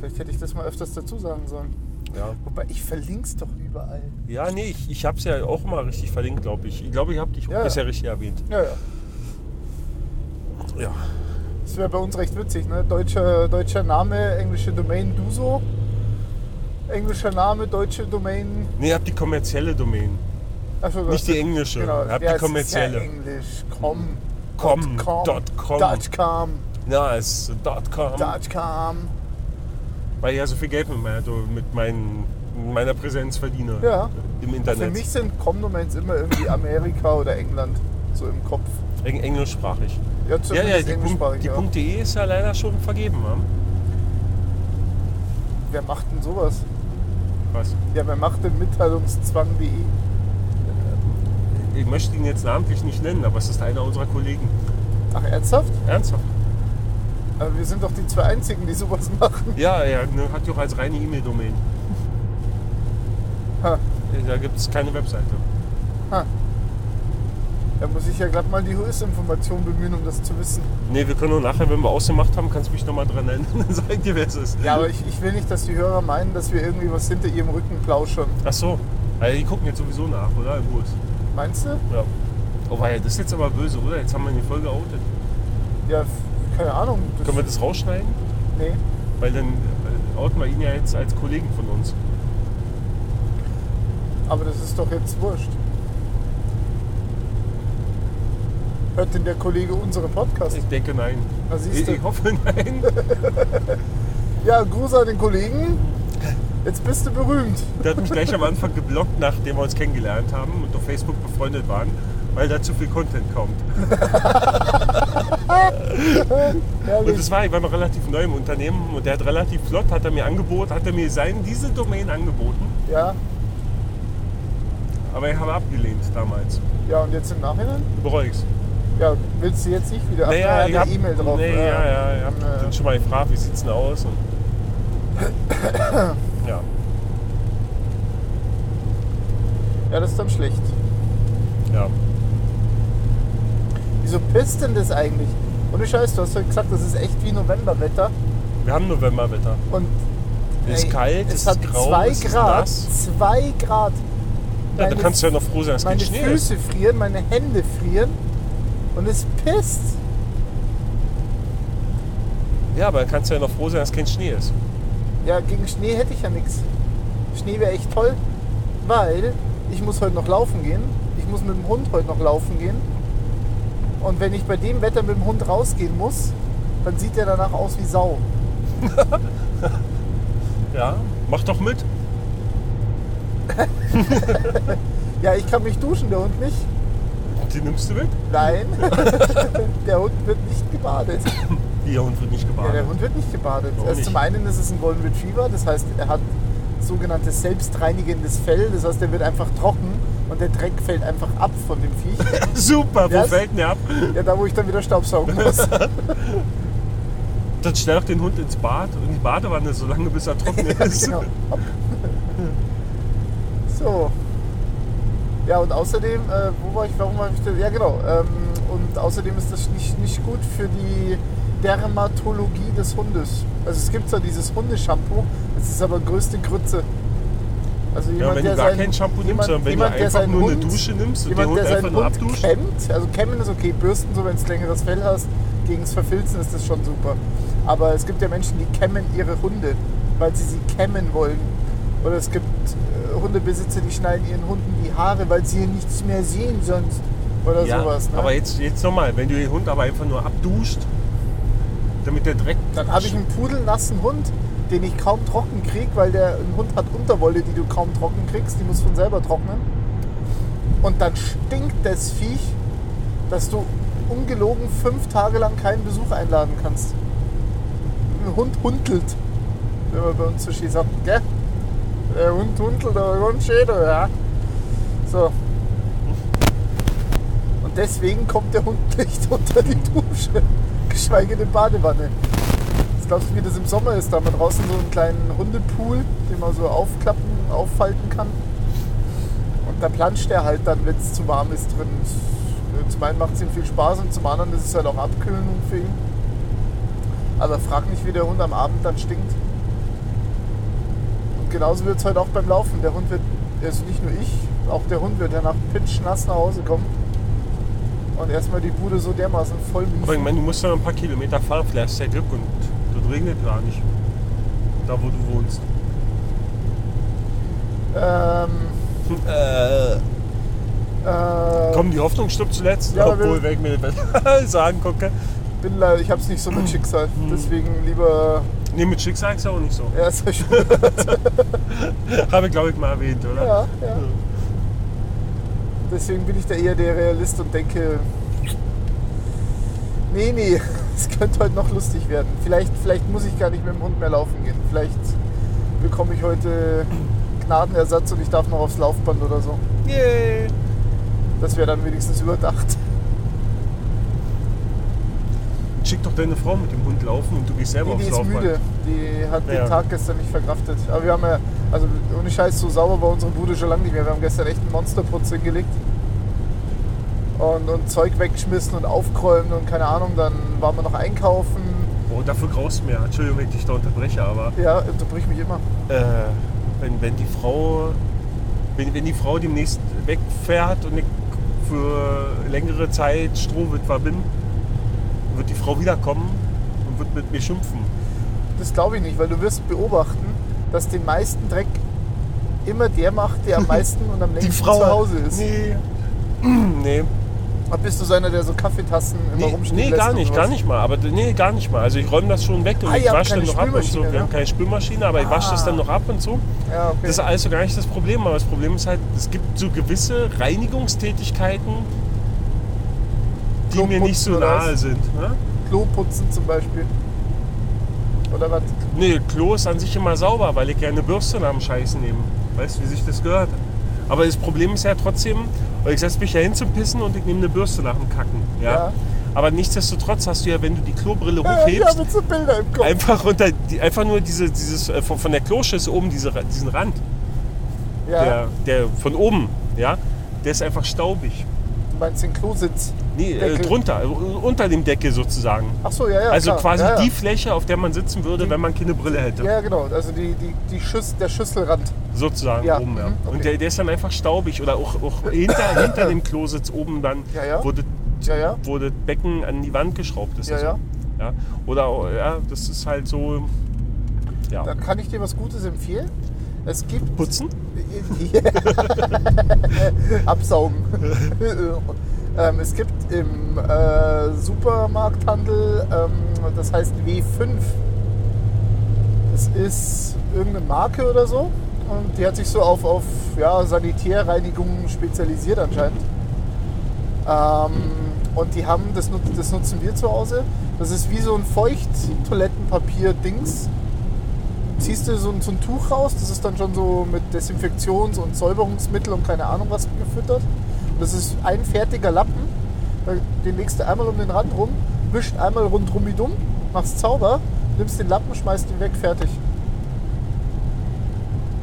Speaker 1: Vielleicht hätte ich das mal öfters dazu sagen sollen.
Speaker 2: ja.
Speaker 1: Wobei, ich verlinke es doch überall.
Speaker 2: Ja, nee, ich, ich habe es ja auch mal richtig verlinkt, glaube ich. Ich glaube, ich habe dich
Speaker 1: Ja.
Speaker 2: bisher richtig erwähnt.
Speaker 1: Ja, ja.
Speaker 2: Ja.
Speaker 1: Das wäre bei uns recht witzig, ne? Deutscher, deutscher Name, englische Domain Duso. Englischer Name, deutsche Domain.
Speaker 2: Nee, ihr habt die kommerzielle Domain.
Speaker 1: Achso,
Speaker 2: Nicht die englische,
Speaker 1: Genau. ja,
Speaker 2: die kommerzielle.
Speaker 1: Ist ja Englisch. Com.
Speaker 2: Com,
Speaker 1: com,
Speaker 2: dot com.
Speaker 1: Dotcom.
Speaker 2: Ja, es ist .com.
Speaker 1: Dotcom.
Speaker 2: Weil ich ja so viel Geld mit meiner, mit meinen, meiner Präsenz verdiene
Speaker 1: Ja.
Speaker 2: im Internet.
Speaker 1: Für mich sind Com-Domains immer irgendwie Amerika oder England. So im Kopf.
Speaker 2: Eng englischsprachig.
Speaker 1: Ja,
Speaker 2: Ja, ja, die, Punkt, die
Speaker 1: ja.
Speaker 2: .de ist ja leider schon vergeben. Ja?
Speaker 1: Wer macht denn sowas?
Speaker 2: Was?
Speaker 1: Ja, wer macht denn Mitteilungszwang.de?
Speaker 2: Ich möchte ihn jetzt namentlich nicht nennen, aber es ist einer unserer Kollegen.
Speaker 1: Ach, ernsthaft?
Speaker 2: Ernsthaft?
Speaker 1: Aber wir sind doch die zwei Einzigen, die sowas machen.
Speaker 2: Ja, er ne, hat ja auch als reine E-Mail-Domain.
Speaker 1: Ha,
Speaker 2: Da gibt es keine Webseite.
Speaker 1: ha. Da muss ich ja glatt mal die US-Information bemühen, um das zu wissen.
Speaker 2: Nee, wir können nur nachher, wenn wir ausgemacht haben, kannst du mich nochmal dran erinnern. [laughs] Dann sag dir, wer es ist.
Speaker 1: Ja, aber ich, ich will nicht, dass die Hörer meinen, dass wir irgendwie was hinter ihrem Rücken plauschern.
Speaker 2: Ach so. Also die gucken jetzt sowieso nach, oder? Im Bus.
Speaker 1: Meinst du?
Speaker 2: Ja. Oh, weil das ist jetzt aber böse, oder? Jetzt haben wir die Folge outet.
Speaker 1: Ja, keine Ahnung.
Speaker 2: Können wir das rausschneiden?
Speaker 1: nee.
Speaker 2: Weil dann äh, outen wir ihn ja jetzt als Kollegen von uns.
Speaker 1: Aber das ist doch jetzt wurscht. Hört denn der Kollege unseren Podcast?
Speaker 2: Ich denke nein.
Speaker 1: Na, siehst
Speaker 2: Ich, ich hoffe nein. [laughs]
Speaker 1: Ja, Gruß an den Kollegen. [laughs] Jetzt bist du berühmt.
Speaker 2: Der hat mich gleich am Anfang geblockt, nachdem wir uns kennengelernt haben und auf Facebook befreundet waren, weil da zu viel Content kommt. Und das war, ich war noch relativ neu im Unternehmen und der hat relativ flott, hat er mir angeboten, hat er mir sein, diese Domain angeboten,
Speaker 1: Ja,
Speaker 2: aber ich habe abgelehnt damals.
Speaker 1: ja, und jetzt im Nachhinein?
Speaker 2: Bereue ich's.
Speaker 1: Ja, willst du jetzt nicht wieder? Ach,
Speaker 2: Naja, ich hab,
Speaker 1: E-Mail drauf.
Speaker 2: Nee, ja, ja, ich hab dann schon mal gefragt, wie sieht's denn aus? [coughs] Ja.
Speaker 1: Ja, das ist dann schlecht.
Speaker 2: Ja.
Speaker 1: Wieso pisst denn das eigentlich? Ohne Scheiß, du hast heute gesagt, das ist echt wie Novemberwetter.
Speaker 2: Wir haben Novemberwetter.
Speaker 1: Und
Speaker 2: Es ist kalt,
Speaker 1: es
Speaker 2: es
Speaker 1: hat
Speaker 2: ist grau,
Speaker 1: zwei
Speaker 2: es ist
Speaker 1: Grad.
Speaker 2: nass.
Speaker 1: Zwei Grad.
Speaker 2: Ja, da
Speaker 1: Meine-
Speaker 2: kannst du ja noch froh sein, kein
Speaker 1: Meine
Speaker 2: Schnee ist.
Speaker 1: Füße frieren, meine Hände frieren. Und es pisst.
Speaker 2: Ja, aber dann kannst du ja noch froh sein, dass kein Schnee ist.
Speaker 1: Ja, gegen Schnee hätte ich ja nichts. Schnee wäre echt toll, weil ich muss heute noch laufen gehen. Ich muss mit dem Hund heute noch laufen gehen. Und wenn ich bei dem Wetter mit dem Hund rausgehen muss, dann sieht er danach aus wie Sau. [laughs]
Speaker 2: Ja, mach doch mit. [laughs]
Speaker 1: Ja, ich kann mich duschen, der Hund nicht.
Speaker 2: Die nimmst du mit?
Speaker 1: Nein, [laughs] der Hund wird nicht gebadet.
Speaker 2: Ihr Hund wird nicht
Speaker 1: Ja,
Speaker 2: gebadet.
Speaker 1: der Hund wird nicht gebadet.
Speaker 2: Warum
Speaker 1: Also
Speaker 2: nicht?
Speaker 1: Zum einen ist es ein Golden Retriever, das heißt, er hat sogenanntes selbstreinigendes Fell. Das heißt, der wird einfach trocken und der Dreck fällt einfach ab von dem Viech. [laughs]
Speaker 2: Super, wo
Speaker 1: Was?
Speaker 2: fällt denn der ab?
Speaker 1: Ja, da wo ich dann wieder staubsaugen muss. [laughs]
Speaker 2: Dann stell doch den Hund ins Bad und in die Badewanne, solange bis er trocken [laughs] ist.
Speaker 1: genau. So. Ja, und außerdem, äh, wo war ich, warum war ich da? Ja, genau. Ähm, und außerdem ist das nicht, nicht gut für die Dermatologie des Hundes. Also es gibt zwar dieses Hundeshampoo, es ist aber größte Grütze. Also
Speaker 2: Ja, wenn du gar kein Shampoo nimmst, sondern wenn du
Speaker 1: der
Speaker 2: einfach
Speaker 1: seinen
Speaker 2: nur eine
Speaker 1: Hund-
Speaker 2: Dusche nimmst und den
Speaker 1: jemand,
Speaker 2: Hund
Speaker 1: der
Speaker 2: einfach
Speaker 1: seinen
Speaker 2: nur
Speaker 1: Hund
Speaker 2: abduscht.
Speaker 1: kämmt, also kämmen ist okay, bürsten so, wenn du längeres Fell hast, gegen das Verfilzen ist das schon super. Aber es gibt ja Menschen, die kämmen ihre Hunde, weil sie sie kämmen wollen. Oder es gibt äh, Hundebesitzer, die schneiden ihren Hunden die Haare, weil sie hier nichts mehr sehen sonst. Oder
Speaker 2: Ja,
Speaker 1: sowas. Ne?
Speaker 2: aber jetzt, jetzt nochmal, wenn du den Hund aber einfach nur abduscht, damit der Dreck.
Speaker 1: Dann habe ich einen pudelnassen Hund, den ich kaum trocken kriege, weil der ein Hund hat Unterwolle, die du kaum trocken kriegst, die muss von selber trocknen. Und dann stinkt das Viech, dass du ungelogen fünf Tage lang keinen Besuch einladen kannst. Ein Hund huntelt, wenn man bei uns so schön sagt, gell? Der Hund huntelt, aber ganz schön, ja. So. Und deswegen kommt der Hund [laughs] nicht unter die Dusche, geschweige denn Badewanne. Was glaubst du, wie das im Sommer ist? Da haben wir draußen so einen kleinen Hundepool, den man so aufklappen, auffalten kann. Und da planscht er halt dann, wenn es zu warm ist drin. Zum einen macht es ihm viel Spaß und zum anderen ist es halt auch Abkühlung für ihn. Aber frag nicht, wie der Hund am Abend dann stinkt. Und genauso wird es heute auch beim Laufen. Der Hund wird, also nicht nur ich, auch der Hund wird danach pitschnass nach Hause kommen. Und erstmal die Bude so dermaßen voll
Speaker 2: Aber ich meine, du musst ja noch ein paar Kilometer fahren, vielleicht hast du ja Glück und das regnet gar nicht. Da wo du wohnst.
Speaker 1: Ähm, [laughs]
Speaker 2: Äh,
Speaker 1: äh,
Speaker 2: komm, die Hoffnung stirbt zuletzt,
Speaker 1: Ja,
Speaker 2: obwohl wenn ich mir das [laughs] sagen gucke.
Speaker 1: bin leider, ich hab's nicht so mit [clears throat] Schicksal.
Speaker 2: Hm.
Speaker 1: Deswegen lieber.
Speaker 2: Nee, mit Schicksal ist ja auch nicht so.
Speaker 1: Ja, ist ja schön. [laughs]
Speaker 2: Habe ich glaube ich mal erwähnt, oder?
Speaker 1: Ja, ja. Deswegen bin ich da eher der Realist und denke, nee, nee, [laughs] es könnte heute noch lustig werden. Vielleicht, vielleicht muss ich gar nicht mit dem Hund mehr laufen gehen. Vielleicht bekomme ich heute Gnadenersatz und ich darf noch aufs Laufband oder so.
Speaker 2: Yay.
Speaker 1: Das wäre dann wenigstens überdacht.
Speaker 2: schick doch deine Frau mit dem Hund laufen und du gehst selber
Speaker 1: Nee, die
Speaker 2: aufs
Speaker 1: ist
Speaker 2: Laufband.
Speaker 1: müde. Die hat
Speaker 2: Ja.
Speaker 1: den Tag gestern nicht verkraftet. Aber wir haben ja, also ohne Scheiß, so sauber war unsere Bude schon lange nicht mehr. Wir haben gestern echt einen Monsterputz hingelegt. Und, und Zeug weggeschmissen und aufgeräumt und keine Ahnung. Dann waren wir noch einkaufen.
Speaker 2: Oh, dafür graust du mir. Entschuldigung, wenn ich dich da unterbreche, aber
Speaker 1: Ja, unterbrich mich immer.
Speaker 2: äh, wenn, wenn die Frau wenn, wenn die Frau demnächst wegfährt und ich für längere Zeit Strohwitwer bin, wird die Frau wiederkommen und wird mit mir schimpfen.
Speaker 1: Das glaube ich nicht, weil du wirst beobachten, dass den meisten Dreck immer der macht, der am [laughs] meisten und am längsten zu Hause ist.
Speaker 2: Nee. [clears throat] nee.
Speaker 1: Bist du so einer, der so Kaffeetassen immer
Speaker 2: Nee,
Speaker 1: rumstehen
Speaker 2: nee gar nicht, gar nicht mal. Aber nee, gar nicht mal. Also ich räume das schon weg und
Speaker 1: Ah,
Speaker 2: ich wasche dann noch ab und so. Wir haben
Speaker 1: ne?
Speaker 2: keine Spülmaschine, aber ich wasche das
Speaker 1: Ah.
Speaker 2: dann noch ab und so.
Speaker 1: Ja, okay.
Speaker 2: Das ist alles so gar nicht das Problem. Aber das Problem ist halt, es gibt so gewisse Reinigungstätigkeiten, die mir
Speaker 1: Kloputzen
Speaker 2: nicht so nahe sind. Ne?
Speaker 1: Klo putzen zum Beispiel. Oder was?
Speaker 2: Nee, Klo ist an sich immer sauber, weil ich gerne Bürste nach dem Scheißen nehme. Weißt du, wie sich das gehört? Aber das Problem ist ja trotzdem, ich setze mich ja hin zum Pissen und ich nehme eine Bürste nach dem Kacken. Ja?
Speaker 1: Ja.
Speaker 2: Aber nichtsdestotrotz hast du ja, wenn du die Klobrille
Speaker 1: Ja, ich
Speaker 2: hochhebst,
Speaker 1: habe jetzt so Bilder im Kopf.
Speaker 2: einfach, unter, die, einfach nur diese, dieses, äh, von, von der Kloschüssel oben, diese, diesen Rand,
Speaker 1: ja,
Speaker 2: der, der von oben, ja, der ist einfach staubig.
Speaker 1: du meinst den Klositz.
Speaker 2: Nee, äh, drunter, äh, unter dem Deckel sozusagen.
Speaker 1: Ach so, ja, ja.
Speaker 2: also
Speaker 1: klar.
Speaker 2: quasi
Speaker 1: ja, ja.
Speaker 2: die Fläche, auf der man sitzen würde, wenn man keine Brille hätte.
Speaker 1: Ja, genau. Also die, die, die Schüss, der Schüsselrand.
Speaker 2: sozusagen
Speaker 1: Ja,
Speaker 2: oben. Ja.
Speaker 1: mhm, okay.
Speaker 2: Und der, der ist dann einfach staubig oder auch, auch hinter, [laughs] hinter dem Klositz oben dann,
Speaker 1: Ja, ja.
Speaker 2: Wo, das, Becken an die Wand geschraubt ist.
Speaker 1: Ja,
Speaker 2: also.
Speaker 1: ja.
Speaker 2: ja. Oder ja, das ist halt so. Ja.
Speaker 1: Dann kann ich dir was Gutes empfehlen. Es gibt
Speaker 2: Putzen? [laughs] [laughs]
Speaker 1: Absaugen. Ähm, es gibt im äh, Supermarkthandel, ähm, das heißt W5. Das ist irgendeine Marke oder so. Und die hat sich so auf, auf ja, Sanitärreinigung spezialisiert anscheinend. Ähm, und die haben, das, das nutzen wir zu Hause. Das ist wie so ein Feucht-Toilettenpapier-Dings ziehst du so ein, so ein Tuch raus, das ist dann schon so mit Desinfektions- und Säuberungsmittel und keine Ahnung was gefüttert. Das ist ein fertiger Lappen, den legst du einmal um den Rand rum, wischt einmal rundrum wie dumm, machst sauber, nimmst den Lappen, schmeißt ihn weg, fertig.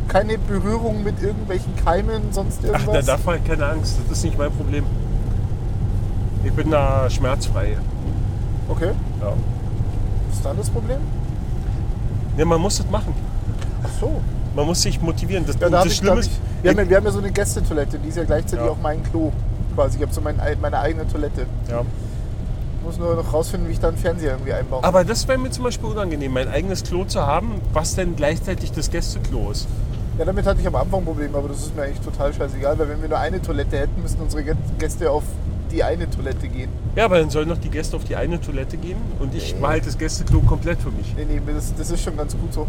Speaker 1: Keine Berührung mit irgendwelchen Keimen, sonst
Speaker 2: Ach,
Speaker 1: irgendwas.
Speaker 2: da darf man keine Angst, das ist nicht mein Problem. Ich bin da schmerzfrei.
Speaker 1: okay,
Speaker 2: Ja.
Speaker 1: ist dann das Problem?
Speaker 2: ja, man muss das machen.
Speaker 1: Ach so.
Speaker 2: Man muss sich motivieren. Das,
Speaker 1: Ja, da
Speaker 2: das Schlimme ist,
Speaker 1: wir, haben ja, wir haben ja so eine Gästetoilette, die ist ja gleichzeitig
Speaker 2: Ja.
Speaker 1: auch mein Klo. Quasi. Ich habe so mein, meine eigene Toilette.
Speaker 2: ja.
Speaker 1: Ich muss nur noch rausfinden, wie ich da einen Fernseher irgendwie einbaue.
Speaker 2: Aber das wäre mir zum Beispiel unangenehm, mein eigenes Klo zu haben, was denn gleichzeitig das Gästeklo ist.
Speaker 1: Ja, damit hatte ich am Anfang Probleme, aber das ist mir eigentlich total scheißegal, weil wenn wir nur eine Toilette hätten, müssten unsere Gä- Gäste auf die eine Toilette gehen.
Speaker 2: Ja, aber dann sollen doch die Gäste auf die eine Toilette gehen und ich behalte das Gästeklo komplett für mich.
Speaker 1: Nee, nee, das, das ist schon ganz gut so.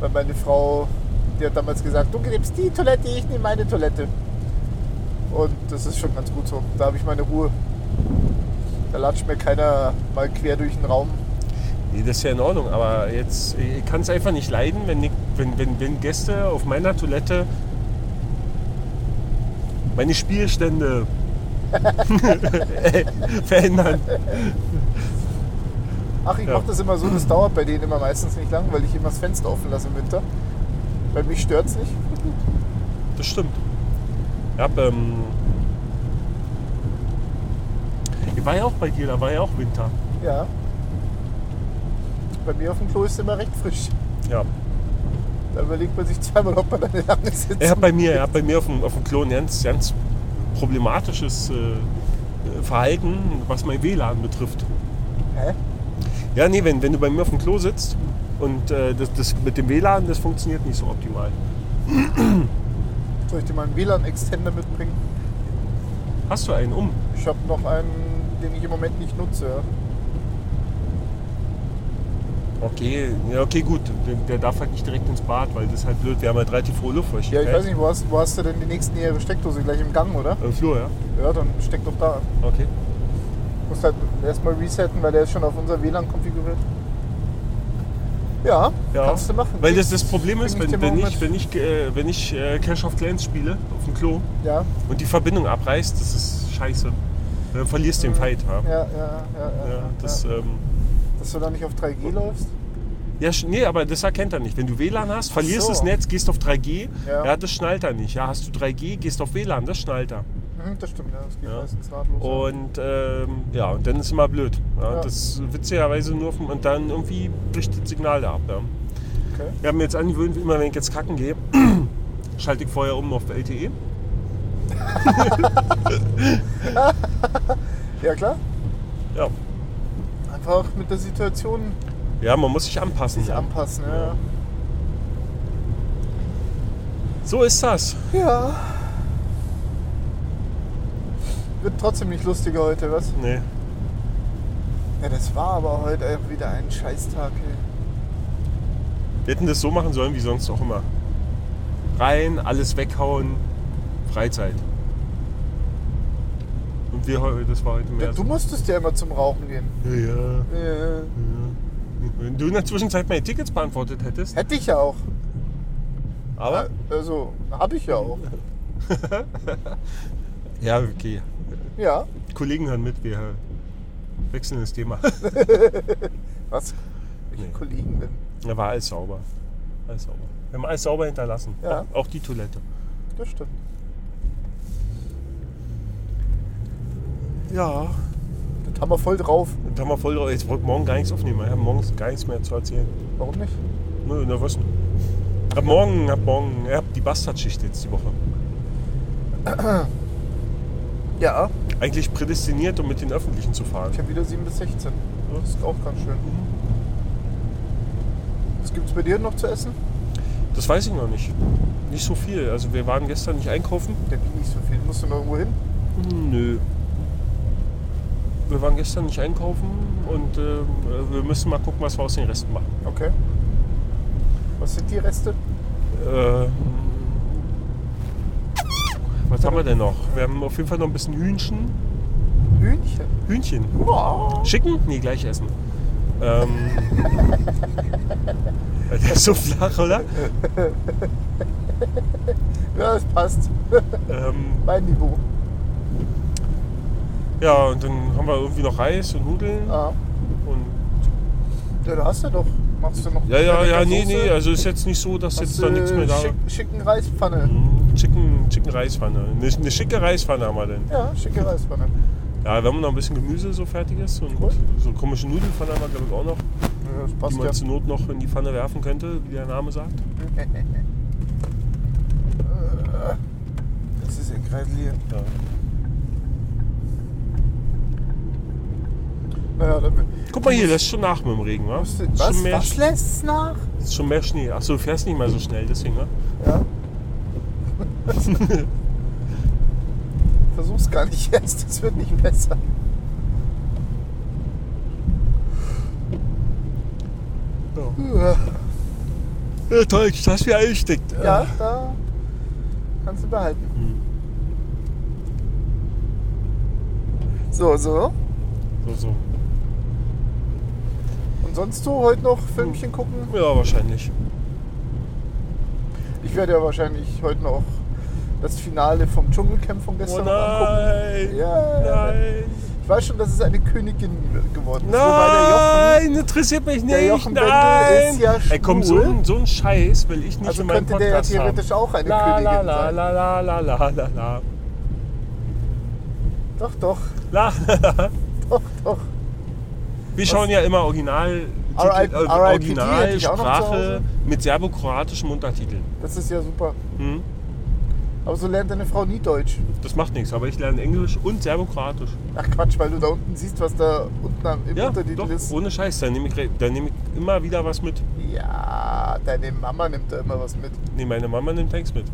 Speaker 1: Weil meine Frau, die hat damals gesagt, du nimmst die Toilette, ich nehme meine Toilette. Und das ist schon ganz gut so. Da habe ich meine Ruhe. Da latscht mir keiner mal quer durch den Raum.
Speaker 2: Nee, das ist ja in Ordnung, aber jetzt, ich kann es einfach nicht leiden, wenn, ich, wenn, wenn, wenn Gäste auf meiner Toilette meine Spielstände [laughs] [laughs] verändern.
Speaker 1: Ach, ich
Speaker 2: Ja.
Speaker 1: mache das immer so, das dauert bei denen immer meistens nicht lang, weil ich immer das Fenster offen lasse im Winter. Bei mich stört es nicht.
Speaker 2: Das stimmt. Ich, hab, ähm, ich war ja auch bei dir, da war ja auch Winter.
Speaker 1: Ja. Bei mir auf dem Klo ist es immer recht frisch.
Speaker 2: Ja.
Speaker 1: Da überlegt man sich zweimal, ob man da eine lange sitzt.
Speaker 2: Er hat bei mir, er hat bei mir auf dem, auf dem Klo ein ganz, ganz problematisches äh, Verhalten, was mein WLAN betrifft.
Speaker 1: Hä?
Speaker 2: Ja, nee, wenn, wenn du bei mir auf dem Klo sitzt und äh, das, das mit dem WLAN, das funktioniert nicht so optimal.
Speaker 1: Soll ich dir mal einen WLAN-Extender mitbringen?
Speaker 2: Hast du einen um?
Speaker 1: Ich habe noch einen, den ich im Moment nicht nutze. Ja.
Speaker 2: Okay, ja, okay, gut. Der, der darf halt nicht direkt ins Bad, weil das ist halt blöd. Wir haben halt relativ hohe
Speaker 1: Ja,
Speaker 2: Luftfeuchtigkeit.
Speaker 1: ich weiß nicht, wo hast, wo hast du denn die nächsten Jahre Steckdose? Gleich im Gang, oder?
Speaker 2: Im Flur, ja.
Speaker 1: Ja, dann steck doch da an.
Speaker 2: Okay.
Speaker 1: Musst halt erstmal resetten, weil der ist schon auf unser WLAN konfiguriert. Ja,
Speaker 2: Ja.
Speaker 1: kannst du machen.
Speaker 2: Weil das, das Problem ist, wenn, wenn ich, wenn ich, äh, wenn ich äh, Clash of Clans spiele auf dem Klo
Speaker 1: Ja,
Speaker 2: und die Verbindung abreißt, das ist scheiße. Dann verlierst du den Fight. Ja.
Speaker 1: Ja, ja, ja. ja,
Speaker 2: das, ähm,
Speaker 1: Dass du da nicht auf 3G läufst?
Speaker 2: ja, nee, aber das erkennt er nicht. Wenn du WLAN hast, verlierst
Speaker 1: so.
Speaker 2: das Netz, gehst auf 3G,
Speaker 1: Ja.
Speaker 2: ja. das schnallt er nicht. Ja, hast du 3G, gehst auf WLAN, das schnallt er.
Speaker 1: Mhm, das stimmt, ja. Das geht
Speaker 2: Ja.
Speaker 1: meistens ratlos. ja.
Speaker 2: Und ähm, ja, und dann ist immer blöd. Ja,
Speaker 1: Ja.
Speaker 2: Das witzigerweise nur vom, und dann irgendwie bricht das Signal da ab. Ja.
Speaker 1: Okay.
Speaker 2: Wir haben mir jetzt angewöhnt, immer wenn ich jetzt kacken gehe, [clears throat] schalte ich vorher um auf LTE. [laughs]
Speaker 1: Ja, klar.
Speaker 2: Ja.
Speaker 1: Einfach mit der Situation
Speaker 2: ja, man muss sich anpassen.
Speaker 1: sich anpassen. Ja.
Speaker 2: So ist das.
Speaker 1: ja. Wird trotzdem nicht lustiger heute, was?
Speaker 2: Nee.
Speaker 1: Ja, das war aber heute wieder ein Scheißtag. Ey.
Speaker 2: Wir hätten das so machen sollen wie sonst auch immer. Rein, alles weghauen, Freizeit. Und wir heute, das war heute mehr
Speaker 1: Ja, du musstest ja immer zum Rauchen gehen.
Speaker 2: Ja, ja,
Speaker 1: Ja.
Speaker 2: ja. Wenn du in der Zwischenzeit meine Tickets beantwortet hättest.
Speaker 1: Hätte ich ja auch.
Speaker 2: Aber?
Speaker 1: Also, habe ich ja auch. [laughs]
Speaker 2: Ja, okay.
Speaker 1: Ja.
Speaker 2: Kollegen hören mit, wir wechseln das Thema. [laughs]
Speaker 1: Was? Welche
Speaker 2: Nee.
Speaker 1: Kollegen denn?
Speaker 2: Da war alles sauber. Alles sauber. Wir haben alles sauber hinterlassen.
Speaker 1: Ja.
Speaker 2: Auch, auch die Toilette.
Speaker 1: Das stimmt.
Speaker 2: Ja.
Speaker 1: Das haben wir voll drauf.
Speaker 2: Da haben wir voll drauf. Jetzt wollte ich morgen gar nichts aufnehmen. Ich habe morgens gar nichts mehr zu erzählen.
Speaker 1: Warum nicht?
Speaker 2: Nö, na was? Ab morgen, ab morgen, ihr habt die Bastardschicht jetzt die Woche.
Speaker 1: Ja.
Speaker 2: Eigentlich prädestiniert, um mit den Öffentlichen zu fahren.
Speaker 1: Ich habe wieder 7 bis 16. Das ist auch ganz schön. Was gibt es bei dir noch zu essen?
Speaker 2: Das weiß ich noch nicht. Nicht so viel. Also wir waren gestern nicht einkaufen.
Speaker 1: Ja, wie nicht so viel. Musst du noch irgendwo hin?
Speaker 2: Nö. Wir waren gestern nicht einkaufen und ähm, wir müssen mal gucken, was wir aus den Resten machen.
Speaker 1: Okay. Was sind die Reste?
Speaker 2: Ähm, was haben wir denn noch? Wir haben auf jeden Fall noch ein bisschen Hühnchen.
Speaker 1: Hühnchen.
Speaker 2: Hühnchen.
Speaker 1: Wow.
Speaker 2: Schicken? Nee, gleich essen. Ähm, [laughs] das ist so flach, oder? [laughs]
Speaker 1: Ja, das passt.
Speaker 2: Ähm,
Speaker 1: Mein Niveau.
Speaker 2: ja, und dann haben wir irgendwie noch Reis und Nudeln.
Speaker 1: Ah.
Speaker 2: Und,
Speaker 1: Ja, da hast du doch. Machst du noch
Speaker 2: ja, ja, ja, nee, nee, also ist jetzt nicht so, dass
Speaker 1: Hast
Speaker 2: jetzt da nichts mehr da
Speaker 1: Schick, schicken Reispfanne.
Speaker 2: Mhm, Chicken, Chicken Reispfanne. Eine, eine schicke Reispfanne haben wir denn.
Speaker 1: Ja, schicke Reispfanne.
Speaker 2: Ja, wir haben noch ein bisschen Gemüse so fertig ist und
Speaker 1: Cool.
Speaker 2: so komische Nudelpfanne haben wir glaube ich auch noch,
Speaker 1: Ja, das
Speaker 2: die
Speaker 1: passt
Speaker 2: man
Speaker 1: ja.
Speaker 2: zur Not noch in die Pfanne werfen könnte, wie der Name sagt.
Speaker 1: Das ist ja gerade hier.
Speaker 2: Ja.
Speaker 1: Naja, dann
Speaker 2: Guck mal hier, das ist schon nach mit dem Regen, wa?
Speaker 1: was,
Speaker 2: schon mehr,
Speaker 1: was lässt nach?
Speaker 2: ist schon mehr Schnee. Achso, du fährst nicht mal so schnell, deswegen, ne?
Speaker 1: Ja. [laughs] Versuch's gar nicht erst, das wird nicht besser. Ja,
Speaker 2: Ja, toll, das hast mir eingesteckt.
Speaker 1: ja da kannst du behalten.
Speaker 2: Hm.
Speaker 1: So, so.
Speaker 2: So, so.
Speaker 1: Und sonst so heute noch Filmchen gucken?
Speaker 2: Ja, wahrscheinlich.
Speaker 1: Ich werde ja wahrscheinlich heute noch das Finale vom Dschungelcamp von
Speaker 2: Oh
Speaker 1: gestern angucken.
Speaker 2: nein!
Speaker 1: Ja.
Speaker 2: Nein!
Speaker 1: Ich weiß schon, dass es eine Königin geworden ist. Der Jochen,
Speaker 2: Nein, interessiert mich nicht!
Speaker 1: der Jochen
Speaker 2: nein!
Speaker 1: ist ja
Speaker 2: Ey, komm, so,
Speaker 1: schwul.
Speaker 2: ein- so ein Scheiß will ich nicht
Speaker 1: also
Speaker 2: in meinem
Speaker 1: könnte der ja
Speaker 2: Podcast
Speaker 1: theoretisch
Speaker 2: haben.
Speaker 1: auch eine
Speaker 2: la,
Speaker 1: Königin
Speaker 2: la, la,
Speaker 1: sein.
Speaker 2: la, la, la, la, la, la.
Speaker 1: Doch, doch,
Speaker 2: La,
Speaker 1: doch, doch.
Speaker 2: Wir schauen ja immer Original, äh, Originalsprache mit serbokroatischen Untertiteln.
Speaker 1: Das ist ja super.
Speaker 2: Hm?
Speaker 1: Aber so lernt deine Frau nie Deutsch.
Speaker 2: Das macht nichts, aber ich lerne Englisch und serbokroatisch.
Speaker 1: Ach Quatsch, weil du da unten siehst, was da unten am- im
Speaker 2: Ja,
Speaker 1: Untertitel
Speaker 2: doch,
Speaker 1: ist.
Speaker 2: ohne Scheiß. Da nehme ich, da nehme ich immer wieder was mit.
Speaker 1: Ja, deine Mama nimmt da immer was mit.
Speaker 2: Nee, meine Mama nimmt Tanks mit.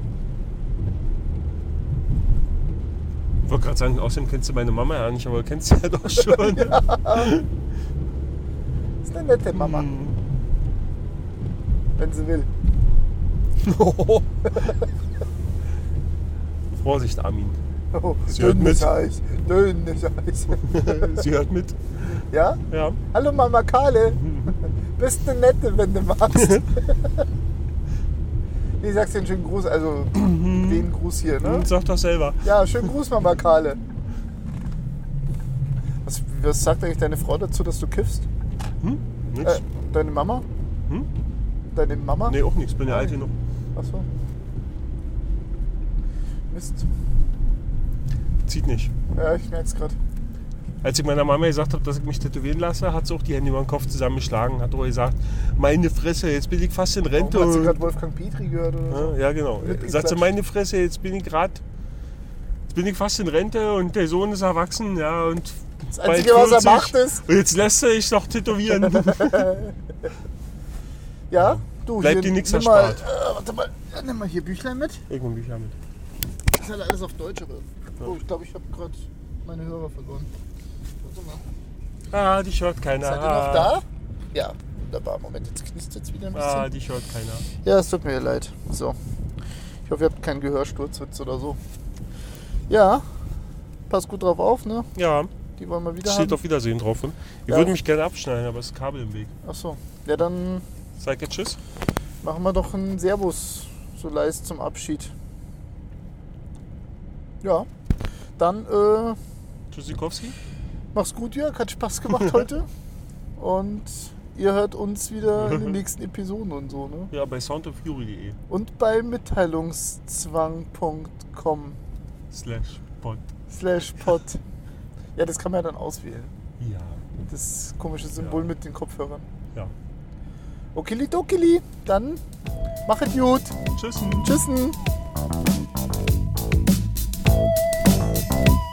Speaker 2: Ich wollte gerade sagen, außerdem kennst du meine Mama ja nicht, aber du kennst sie ja doch schon. [laughs]
Speaker 1: Ist eine nette Mama,
Speaker 2: Hm.
Speaker 1: wenn sie will. [laughs]
Speaker 2: Vorsicht, Armin.
Speaker 1: Oh,
Speaker 2: Sie hört mit.
Speaker 1: Eis, dünnes Eis. [laughs]
Speaker 2: Sie hört mit.
Speaker 1: ja?
Speaker 2: Ja.
Speaker 1: Hallo Mama Karle. [laughs] Bist eine nette, wenn du magst. [laughs] nee, sagst den schönen Gruß, also den Gruß hier, ne?
Speaker 2: Und sag doch selber.
Speaker 1: Ja, schönen Gruß, Mama Karle. Was sagt eigentlich deine Frau dazu, dass du kiffst?
Speaker 2: Hm? Nix.
Speaker 1: Äh, deine Mama?
Speaker 2: Hm?
Speaker 1: Deine Mama?
Speaker 2: Nee, auch nichts. Bin ja alt genug.
Speaker 1: Achso. Mist.
Speaker 2: Zieht nicht.
Speaker 1: Ja, ich merk's gerade.
Speaker 2: Als ich meiner Mama gesagt habe, dass ich mich tätowieren lasse, hat sie auch die Hände über den Kopf zusammengeschlagen. Hat auch gesagt, meine Fresse, jetzt bin ich fast in Rente.
Speaker 1: Warum hat sie gerade Wolfgang Petri gehört oder so?
Speaker 2: Ja, genau. Sagt sie, meine Fresse, jetzt bin ich gerade, jetzt bin ich fast in Rente und der Sohn ist erwachsen, ja, und
Speaker 1: Das Einzige, was er
Speaker 2: 40.
Speaker 1: macht, ist.
Speaker 2: Und jetzt lässt er sich noch tätowieren. [laughs]
Speaker 1: Ja, du,
Speaker 2: Bleibt dir nichts
Speaker 1: nimm mal,
Speaker 2: erspart.
Speaker 1: äh, Warte mal, nimm mal hier Büchlein mit.
Speaker 2: Irgendwann Bücher mit.
Speaker 1: Das ist halt alles auf Deutsch, aber. Oh, ich glaube, ich habe gerade meine Hörer verloren. Warte mal.
Speaker 2: Ah, dich hört keiner.
Speaker 1: Seid ihr
Speaker 2: ah,
Speaker 1: noch da? Ja, wunderbar. Moment, jetzt knistert es wieder ein bisschen.
Speaker 2: Ah, dich hört keiner.
Speaker 1: Ja, es tut mir leid. So. Ich hoffe, ihr habt keinen Gehörsturzwitz oder so. Ja, pass gut drauf auf, ne?
Speaker 2: Ja,
Speaker 1: Die wollen wir wieder
Speaker 2: steht
Speaker 1: haben.
Speaker 2: auf Wiedersehen drauf. Und ich
Speaker 1: Ja.
Speaker 2: würde mich gerne abschneiden, aber es ist Kabel im Weg.
Speaker 1: Achso. Ja, dann
Speaker 2: Sag jetzt Tschüss.
Speaker 1: machen wir doch einen Servus so leist zum Abschied. Ja. Dann äh,
Speaker 2: Tschüssikowski.
Speaker 1: mach's gut, Jörg. Hat Spaß gemacht [laughs] heute. Und ihr hört uns wieder in den nächsten Episoden und so, ne?
Speaker 2: Ja, bei soundoffury.de
Speaker 1: Und bei mitteilungszwang.com
Speaker 2: slash pod.
Speaker 1: slash pod. Ja, das kann man ja dann auswählen.
Speaker 2: Ja.
Speaker 1: Das komische Symbol
Speaker 2: Ja.
Speaker 1: mit den Kopfhörern.
Speaker 2: Ja.
Speaker 1: Okilidokili, dann machet gut.
Speaker 2: Tschüss.
Speaker 1: Tschüssen. Thank you